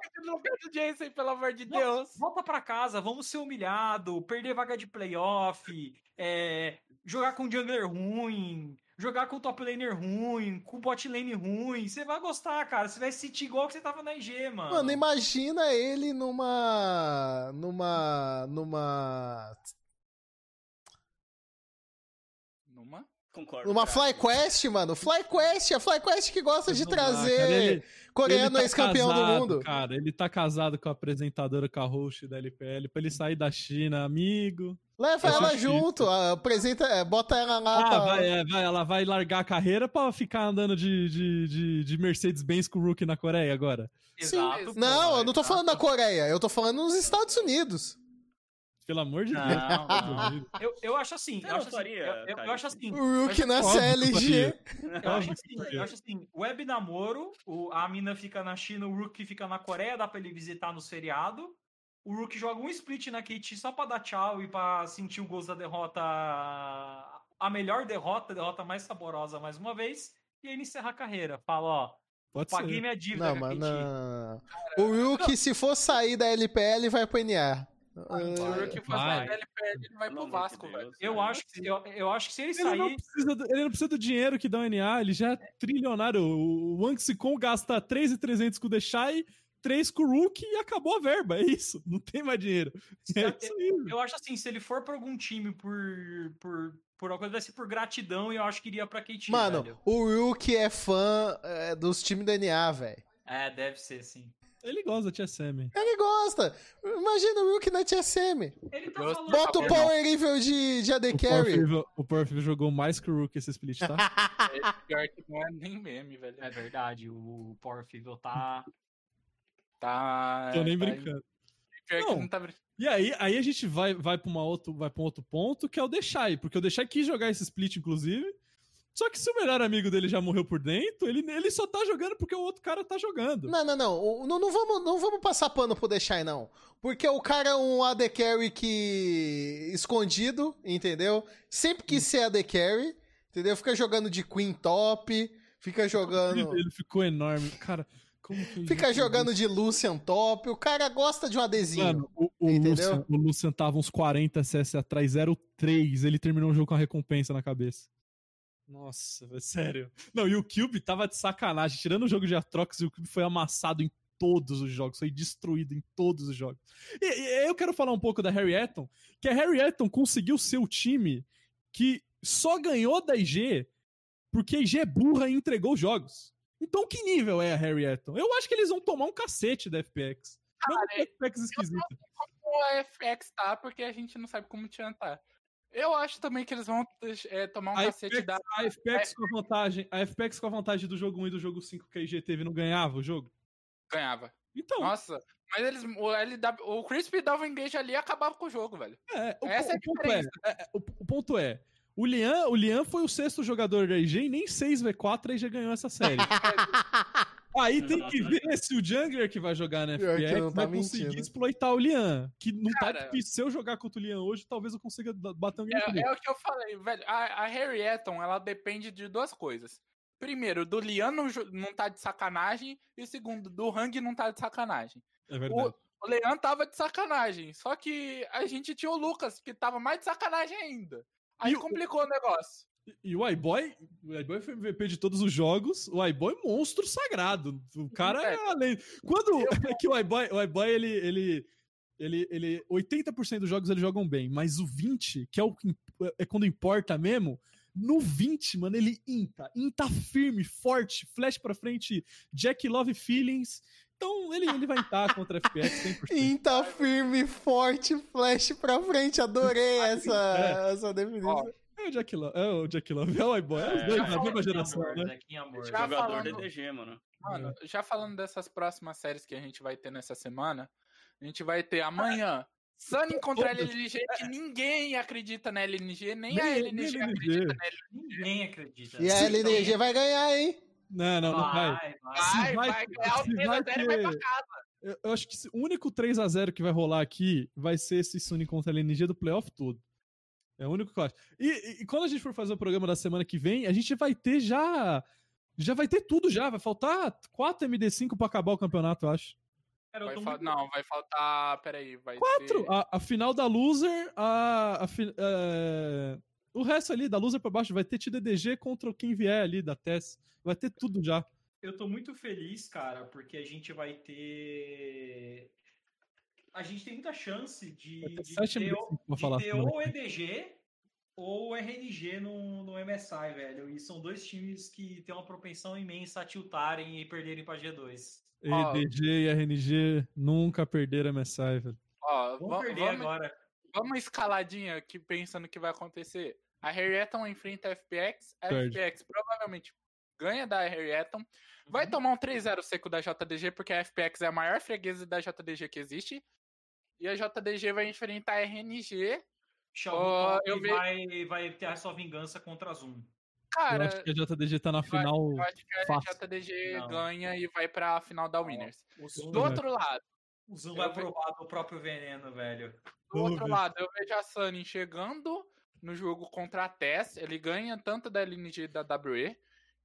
o Jason, pelo amor de. Deus. volta pra casa, vamos ser humilhado, perder vaga de playoff, é, jogar com jungler ruim, jogar com top laner ruim, com bot lane ruim. Você vai gostar, cara. Você vai se sentir igual que você tava na IG, mano. Mano, imagina ele numa. numa. numa. Numa? Concordo. numa. FlyQuest, mano. FlyQuest, a FlyQuest que gosta de trazer coreano tá ex-campeão do mundo. Cara, ele tá casado com a apresentadora, com a host da LPL, pra ele sair da China, amigo. Leva Esse ela chifre. junto, apresenta, é, bota ela lá Ah, pra... vai, é, vai, ela vai largar a carreira pra ficar andando de, de, de, de Mercedes-Benz com o Rook na Coreia agora. Exato. Sim. Não, pô, eu não tô exato. falando da Coreia, eu tô falando nos Estados Unidos. Pelo amor de Não, Deus. não. Eu, eu acho assim, Você eu não acho assim, faria, eu, eu- eu acho assim, O Rook na CLG. faria. Eu acho assim, faria. eu acho assim, web namoro, o, a mina fica na China, o Rook fica na Coreia, dá pra ele visitar no seriado. O Rook joga um split na KT só pra dar tchau e pra sentir o gosto da derrota, a melhor derrota, a derrota mais saborosa mais uma vez, e aí ele encerra a carreira. Fala, ó, Pode paguei ser. minha dívida Não, mas não. O Rook, se for sair da LPL, vai pro NA. O Hulk foi vai. ele perde, ele vai Pelo pro de Vasco, Deus, velho. Eu acho, que, eu, eu acho que se ele Ele não, sair. precisa do, ele não precisa do dinheiro que dá o NA, ele já é trilionário. O Wang Sikon gasta 3,300 com o Deixai, 3 com o Rook e acabou a verba. É isso. Não tem mais dinheiro. É isso aí. Eu acho assim, se ele for pra algum time por, por, por alguma coisa, vai ser por gratidão e eu acho que iria pra KT. Mano, velho. o Rook é fã é, dos times do NA, velho. É, deve ser, sim. Ele gosta da TSM. Ele gosta. Imagina o Rook na TSM. Ele tá falando. Bota o Não. power nível de, de AD O Carry. O Powerful jogou mais que o Rook esse split, tá? Pior que não é nem meme, velho. É verdade, o Power Fever tá. Tá. Tô nem tá- brincando. Pior Não. não tá brincando. E aí, aí a gente vai, vai pra uma outro, vai pra um outro ponto, que é o Deixai. Porque o Deixai quis jogar esse split, inclusive. Só que se o melhor amigo dele já morreu por dentro, ele, ele só tá jogando porque o outro cara tá jogando. Não, não, não. Não, não, vamos, não vamos passar pano pro Deixai, não. Porque o cara é um AD Carry que... escondido, entendeu? Sempre quis ser AD Carry, entendeu? Fica jogando de Queen top, fica jogando... Ele ficou enorme. Cara, como que. Fica jogando de Lucian top. O cara gosta de um ADzinho. Mano, o, o? Lucian, o Lucian tava uns 40 CS atrás, 0-3. Ele terminou o jogo com a recompensa na cabeça. Nossa, sério. Não, e o Cube tava de sacanagem. Tirando o jogo de Atrox, o Cube foi amassado em todos os jogos. Foi destruído em todos os jogos. E, e eu quero falar um pouco da Harry Eton, que a Harry Eton conseguiu ser o time que só ganhou da IG porque a IG é burra e entregou os jogos. Então, que nível é a Harry Eton? Eu acho que eles vão tomar um cacete da FPX. Não Cara, uma FPX esquisita. Como a FX tá, porque a gente não sabe como te tá. Eu acho também que eles vão é, tomar um A cacete FPX, da. a FPX com a vantagem, a FPX com a vantagem do jogo 1 e do jogo 5 que a IG teve não ganhava o jogo? Ganhava. Então, Nossa, mas eles. O, LW, o Crispy dava um engage ali e acabava com o jogo, velho. é, o, essa é a o ponto é, é, é, o, o ponto é, o Lian, o Lian foi o sexto jogador da IG e nem 6v4 a IG ganhou essa série. Aí tem que ver se o jungler que vai jogar na Pior que FPX não tá vai conseguir mentindo. exploitar o Lian. Que não tá Cara- difícil. Se eu jogar contra o Lian hoje, talvez eu consiga bater um É, é o que eu falei, velho. A, a Harry Eton, ela depende de duas coisas. Primeiro, do Lian não, não tá de sacanagem. E segundo, do Hang não tá de sacanagem. É verdade. O Leão tava de sacanagem. Só que a gente tinha o Lucas, que tava mais de sacanagem ainda. Aí E o- complicou o negócio. E o iBoy, o iBoy foi MVP de todos os jogos. O iBoy é monstro sagrado. O cara é além. Quando é que o iBoy, o iBoy ele ele ele ele 80% dos jogos eles jogam bem, mas o 20, que é o que é quando importa mesmo, no 20, mano, ele inta, inta firme, forte, flash pra frente, Jack Love Feelings. Então ele, ele vai intar contra FPX 100%. Inta firme, forte, flash pra frente. Adorei essa, essa definição. É o Jack Love, é o Jack Love, é o iBoy, é os É, dois já da falou mesma geração, amor, né? Zequinha amor. Já Jogador falando- DDG, mano. Mano, já falando dessas próximas séries que a gente vai ter nessa semana, a gente vai ter amanhã Sunny contra a LNG, que ninguém acredita na LNG, nem, a Nem- LNG, nem a acredita na LNG. Ninguém acredita. E a LNG vai ganhar, hein? Não, não, não vai. vai, vai. Vai, vai- vai, ganhar o se 3 a vai 0 e vai pra casa. Eu, eu acho que o único 3x0 que vai rolar aqui vai ser esse Sony contra a LNG do playoff todo. É o único que eu acho. E, e- quando a gente for fazer o programa da semana que vem, a gente vai ter já. Já vai ter tudo já. Vai faltar 4 MD5 pra acabar o campeonato, eu acho. Cara, eu Vai muito- Não, vai faltar. Peraí, vai 4! ter. A, a final da Loser, a. a fi- é, o resto ali, da Loser pra baixo, vai ter TDDG contra quem vier ali da TES. Vai ter tudo já. Eu tô muito feliz, cara, porque a gente vai ter. A gente tem muita chance de, de 7 ter, MD5 ou- de falar. ter ou. EDG ou RNG no, no MSI, velho. E são dois times que têm uma propensão imensa a tiltarem e perderem pra G2. Ó. EDG e RNG nunca perderam MSI, velho. Ó, Vamos va- perder vamos, agora. vamos escaladinha aqui pensando o que vai acontecer. A Harrieton enfrenta a FPX. A Perde. FPX provavelmente ganha da Harrieton. Vai Uhum. tomar um 3-0 seco da JDG, porque a FPX é a maior freguesa da JDG que existe. E a JDG vai enfrentar a RNG. Xiaomi Top eu ve- vai, vai ter a sua vingança contra a Zoom. Eu Cara, acho que a JDG tá na eu final. eu acho que a fácil. JDG Não. ganha e vai pra final da Winners. O Zoom, Do outro lado, o Zoom eu vai ve- provar do próprio veneno, velho. Do outro Vamos ver. lado, eu vejo a Sunny chegando no jogo contra a TES. Ele ganha tanto da LNG e da WE.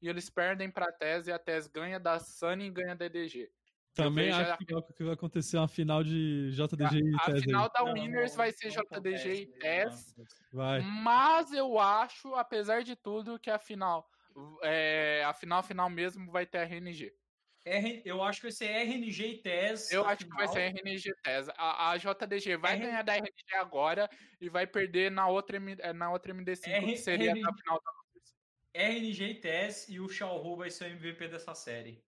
E eles perdem pra TES e a TES ganha da Sunny e ganha da EDG. Também acho a- que vai- que vai acontecer uma final de JDG e A TES aí. final da Winners não, vai ser JDG e acontece, TES. Vai. Mas eu acho, apesar de tudo, que a final. É, a final final mesmo vai ter a RNG. R- eu acho que vai ser RNG e TES. Eu acho que vai final. ser RNG TES. A, a JDG vai R- ganhar da RNG agora e vai perder na outra, eh, na outra MD5, R- que seria RNG. na final da RNG e TES e o Xiaohu vai ser o MVP dessa série.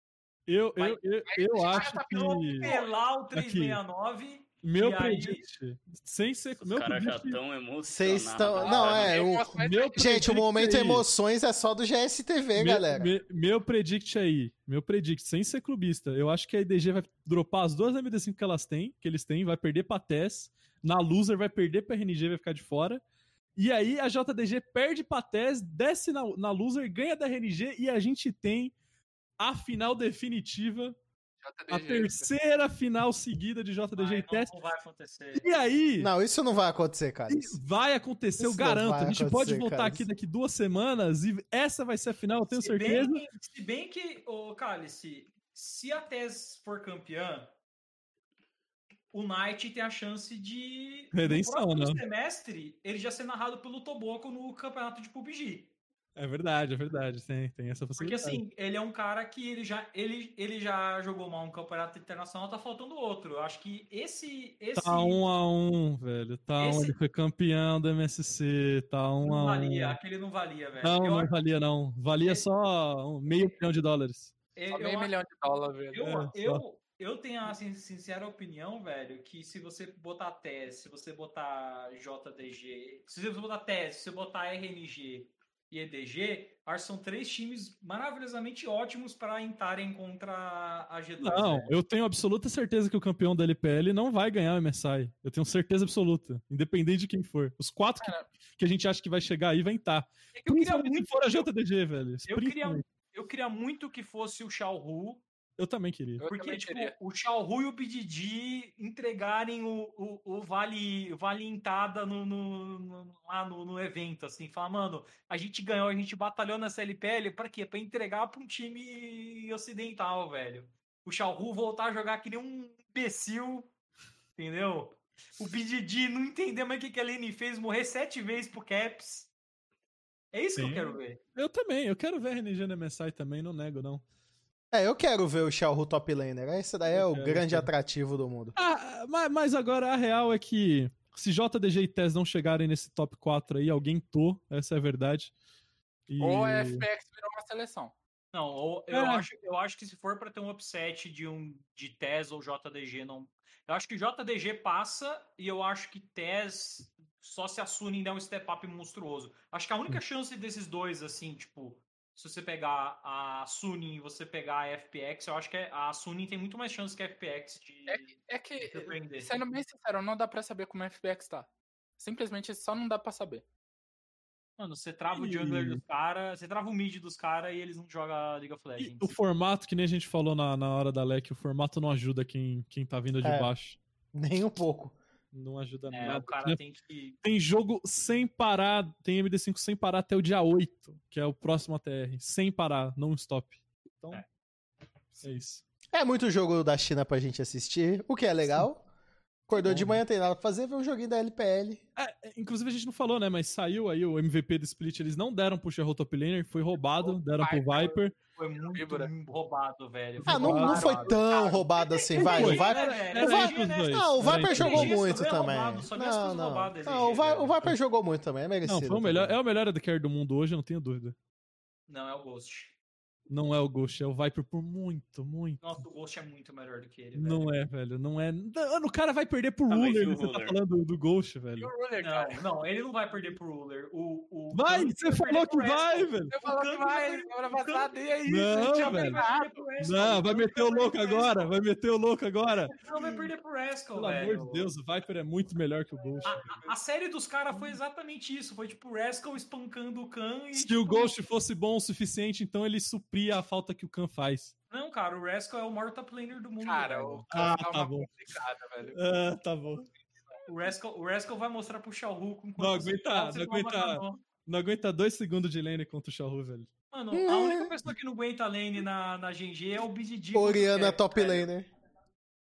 Eu, eu, eu, eu acho tá que. Pelar o 369. Meu E aí- predict. Sem ser. Os Meu caras já estão emocionados. Vocês estão. Não, é. O... Emoções Meu Gente, o momento aí- emoções é só do GSTV, meu, galera. me- meu predict aí. Meu predict, sem ser clubista. Eu acho que a IDG vai dropar as duas MD5 que elas têm, que eles têm, vai perder pra TES. Na loser vai perder pra RNG, vai ficar de fora. E aí a JDG perde pra TES, desce na, na loser, ganha da RNG e a gente tem a final definitiva, a JDG. terceira final seguida de JDG Vai, e TES. não, não vai acontecer. E aí, Não, isso não vai acontecer, cara. vai acontecer, eu Isso não garanto. A gente pode voltar cara. aqui daqui duas semanas e essa vai ser a final, eu tenho se certeza. Bem, se bem que, ô Cálice, se a TES for campeã, o Knight tem a chance de. Redenção, no próximo né? semestre, ele já ser narrado pelo Toboco no campeonato de PUBG. É verdade, é verdade. Tem, tem essa Porque possibilidade. assim, ele é um cara que ele já, ele, ele já jogou mal um campeonato internacional, tá faltando outro. Eu acho que esse. esse Tá um a um, velho. Tá um, Esse- ele foi campeão do MSC, tá um não a um. valia, aquele não valia, velho. Não, eu, não valia não. Valia Esse- só um meio milhão de dólares. eu, Só eu meio acho- milhão de dólares, velho. Eu, É, eu, eu tenho a sin- sincera opinião, velho, que se você botar TES, se você botar JDG, se você botar TES, se você botar RNG e EDG, acho que são três times maravilhosamente ótimos para entrarem contra a G2. Não, velho. eu tenho absoluta certeza que o campeão da LPL não vai ganhar o MSI. Eu tenho certeza absoluta. Independente de quem for. Os quatro que, que a gente acha que vai chegar aí vai estar. É que eu queria muito, se for a JDG, velho. eu queria, eu queria muito que fosse o Xiaohu, Eu também queria. Eu porque também tipo, queria. o Xiaohu e o BDD entregarem o, o, o vale, o vale entada no, no, no- lá no, no evento, assim, falar, mano, a gente ganhou, a gente batalhou nessa LPL, pra quê? Pra entregar pra um time ocidental, velho. O Xiaohu voltar a jogar que nem um imbecil, entendeu? O BDD não entender mais o que, que a Lane fez, morrer sete vezes pro Caps. É isso que Sim. eu quero ver. Eu também. Eu quero ver RNG no MSI também, não nego, não. É, eu quero ver o Xiaohu top laner. Esse daí é Eu o quero, grande quero. atrativo do mundo. Ah, mas, mas agora a real é que se JDG e TES não chegarem nesse top 4 aí, alguém tô, essa é a verdade. E... Ou a FPX virou uma seleção. Não, ou- eu, É. acho, eu acho que se for pra ter um upset de um de TES ou JDG, não. Eu acho que JDG passa e eu acho que TES só se a Sunin der um step up monstruoso. Acho que a única chance desses dois, assim, tipo, se você pegar a Sunin e você pegar a FPX, eu acho que a Sunin tem muito mais chance que a FPX de É que, surpreender. sendo bem sincero, não dá pra saber como a FPX tá. Simplesmente só não dá pra saber. Mano, você trava o E- jungler dos caras, você trava o mid dos caras e eles não jogam League of E Legends. o formato, que nem a gente falou na, na hora da LEC, o formato não ajuda quem, quem tá vindo de É. baixo. Nem um pouco. Não ajuda É, nada. o cara tem que. Tem jogo sem parar, tem MD5 sem parar até o dia 8, que é o próximo ATR. Sem parar, não stop. Então, É. é, isso. É muito jogo da China pra gente assistir, o que é legal. Acordou de né? manhã, tem nada pra fazer, vê um joguinho da LPL. É, inclusive a gente não falou, né? Mas saiu aí o MVP do Split, eles não deram pro Sherro Top Laner, foi roubado, O deram pro Viper- Viper. Foi muito roubado, velho. Ah, não, não foi tão Cara, roubado assim, vai. O Foi. Viper, Era- Era era- o Viper- dois. não, o Era Viper jogou muito também. roubado, Não, não. roubadas, Não, o, Vi- o. Viper jogou muito também, é merecido. Não, foi o melhor, é o melhor AD do mundo hoje, eu não tenho dúvida. Não, é o Ghost. Não é o Ghost, é o Viper por muito, muito. Nossa, o Ghost é muito melhor do que ele. velho. Não é, velho. Não é. O cara vai perder pro Ah, mas Ruler. e Você tá falando do, Ghost, E velho. o Ruler, cara? Não, não, ele não vai perder pro Ruler. O, o Vai, você vai falou que vai, velho. Você falou que vai, vai- semana o Kami- passada, e aí? Não, Você tinha velho. Ele vai. Não, vai meter o louco vai agora. Vai meter o louco agora. Não vai perder pro Rascal, Pelo velho. amor de Deus, o Viper é muito melhor que o Ghost. A, a- série dos caras foi exatamente isso. Foi tipo o Rascal espancando o Khan e. Se tipo, o Ghost fosse bom o suficiente, então ele supria a falta que o Khan faz. Não, cara, o Rascal é o maior top laner do mundo. Cara, velho. o Ah, cara tá tá uma bom. complicada, velho. Ah, tá bom. O Rascal, o Rascal vai mostrar pro Xiaohu com Não quantos aguenta- não aguenta- não. Não aguenta dois segundos de lane contra o Shahu, velho. Mano, a única pessoa que não aguenta lane na, na GG é o BDD. Oriana o top velho. laner.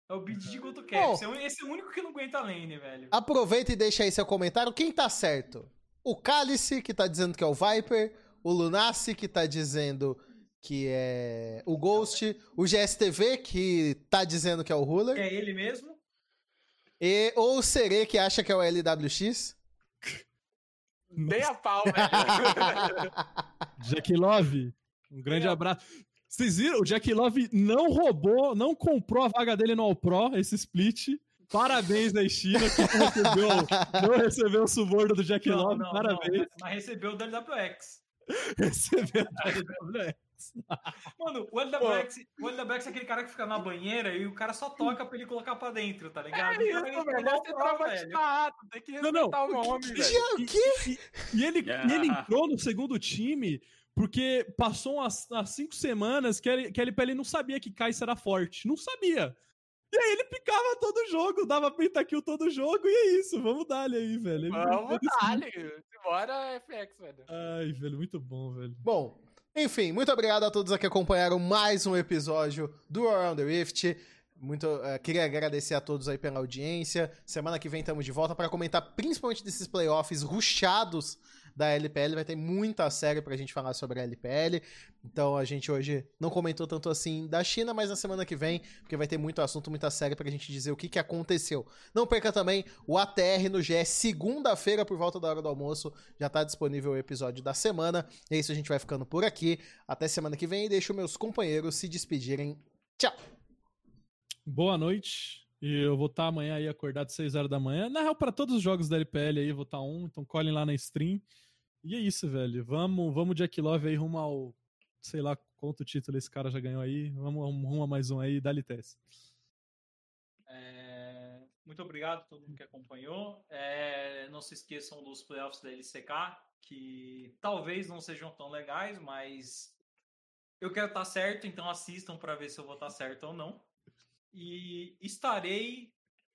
É o BD contra o Caps. Esse é o único que não aguenta a lane, velho. Aproveita e deixa aí seu comentário. Quem tá certo? O Cálice, que tá dizendo que é o Viper. O Lunassi, que tá dizendo que é o Ghost. O GSTV, que tá dizendo que é o Ruler. Que é ele mesmo. E, ou o Sere, que acha que é o LWX. Nem a pau, velho. Jack Love, um grande abraço. Vocês viram? O Jack Love não roubou, não comprou a vaga dele no All Pro, esse split. Parabéns da China que não recebeu, não recebeu o suborno do Jack Não, Love. não, Parabéns. não, mas recebeu o WWX. Recebeu o WWX. Mano, o LWX, o LWX é aquele cara que fica na banheira e o cara só toca pra ele colocar pra dentro, tá ligado? É Então ele isso, velho. tomou Você o pau, tava velho. chato, tem que Não, não. respeitar o nome, velho. Já, o quê? E ele, e ele entrou no segundo time porque passou umas, umas cinco semanas que, ele, que a LPL não sabia que Kai'Sa era forte. Não sabia. E aí ele picava todo jogo, dava pentakill todo jogo, e é isso, vamos dar ele aí, velho. Ele Vamos ele- dar, Bora FX, velho. Ai, velho, muito bom, velho. Bom, enfim, muito obrigado a todos que acompanharam mais um episódio do Around the Rift. Muito, eh, queria agradecer a todos aí pela audiência. Semana que vem estamos de volta para comentar principalmente desses playoffs ruchados da LPL. Vai ter muita série pra gente falar sobre a LPL. Então a gente hoje não comentou tanto assim da China, mas na semana que vem, porque vai ter muito assunto, muita série pra gente dizer o que, que aconteceu. Não perca também o ATR no GE, segunda-feira, por volta da hora do almoço. Já tá disponível o episódio da semana. É isso, a gente vai ficando por aqui. Até semana que vem e deixo meus companheiros se despedirem. Tchau! Boa noite. E eu vou estar amanhã aí acordado às 6 horas da manhã. Na real, para todos os jogos da LPL aí, vou estar um, então colhem lá na stream. E é isso, velho. Vamos, vamos Jack Love aí rumo ao. Sei lá quanto título esse cara já ganhou aí. Vamos rumo a mais um aí, dá-lhe. É, Muito obrigado a todo mundo que acompanhou. É, Não se esqueçam dos playoffs da LCK, que talvez não sejam tão legais, mas eu quero estar certo, então assistam para ver se eu vou estar certo ou não. E estarei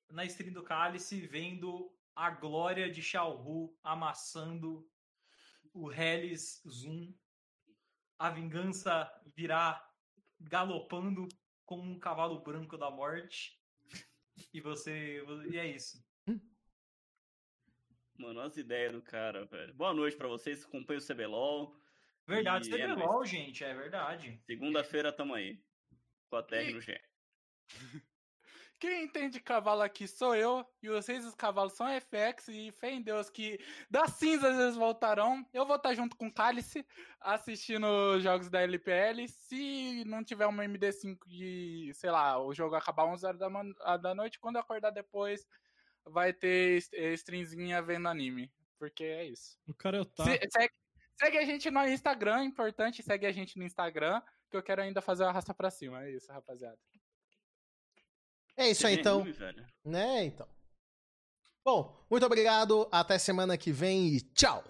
na stream do Cálice vendo a glória de Xiaohu amassando o Hellis Zoom. A vingança virá galopando como um cavalo branco da morte. E você. E é isso. Mano, as ideias do cara, velho. Boa noite pra vocês, acompanha o CBLOL. Verdade, E você é gente, é verdade. Segunda-feira tamo aí. Com a TR E- no G. Quem entende cavalo aqui sou eu, e os reis dos cavalos são FX, e fé em Deus que das cinzas eles voltarão. Eu vou estar junto com o Cálice, assistindo os jogos da LPL. Se não tiver uma MD5 de, sei lá, o jogo acabar 11 horas da, ah, da noite, quando eu acordar depois, vai ter eh, streamzinha vendo anime. Porque é isso. O cara é o tá. Se- segue, segue a gente no Instagram, importante, segue a gente no Instagram, que eu quero ainda fazer a arrasta pra cima. É isso, rapaziada. É isso aí, então. Né, então. Bom, muito obrigado. Até semana que vem e tchau!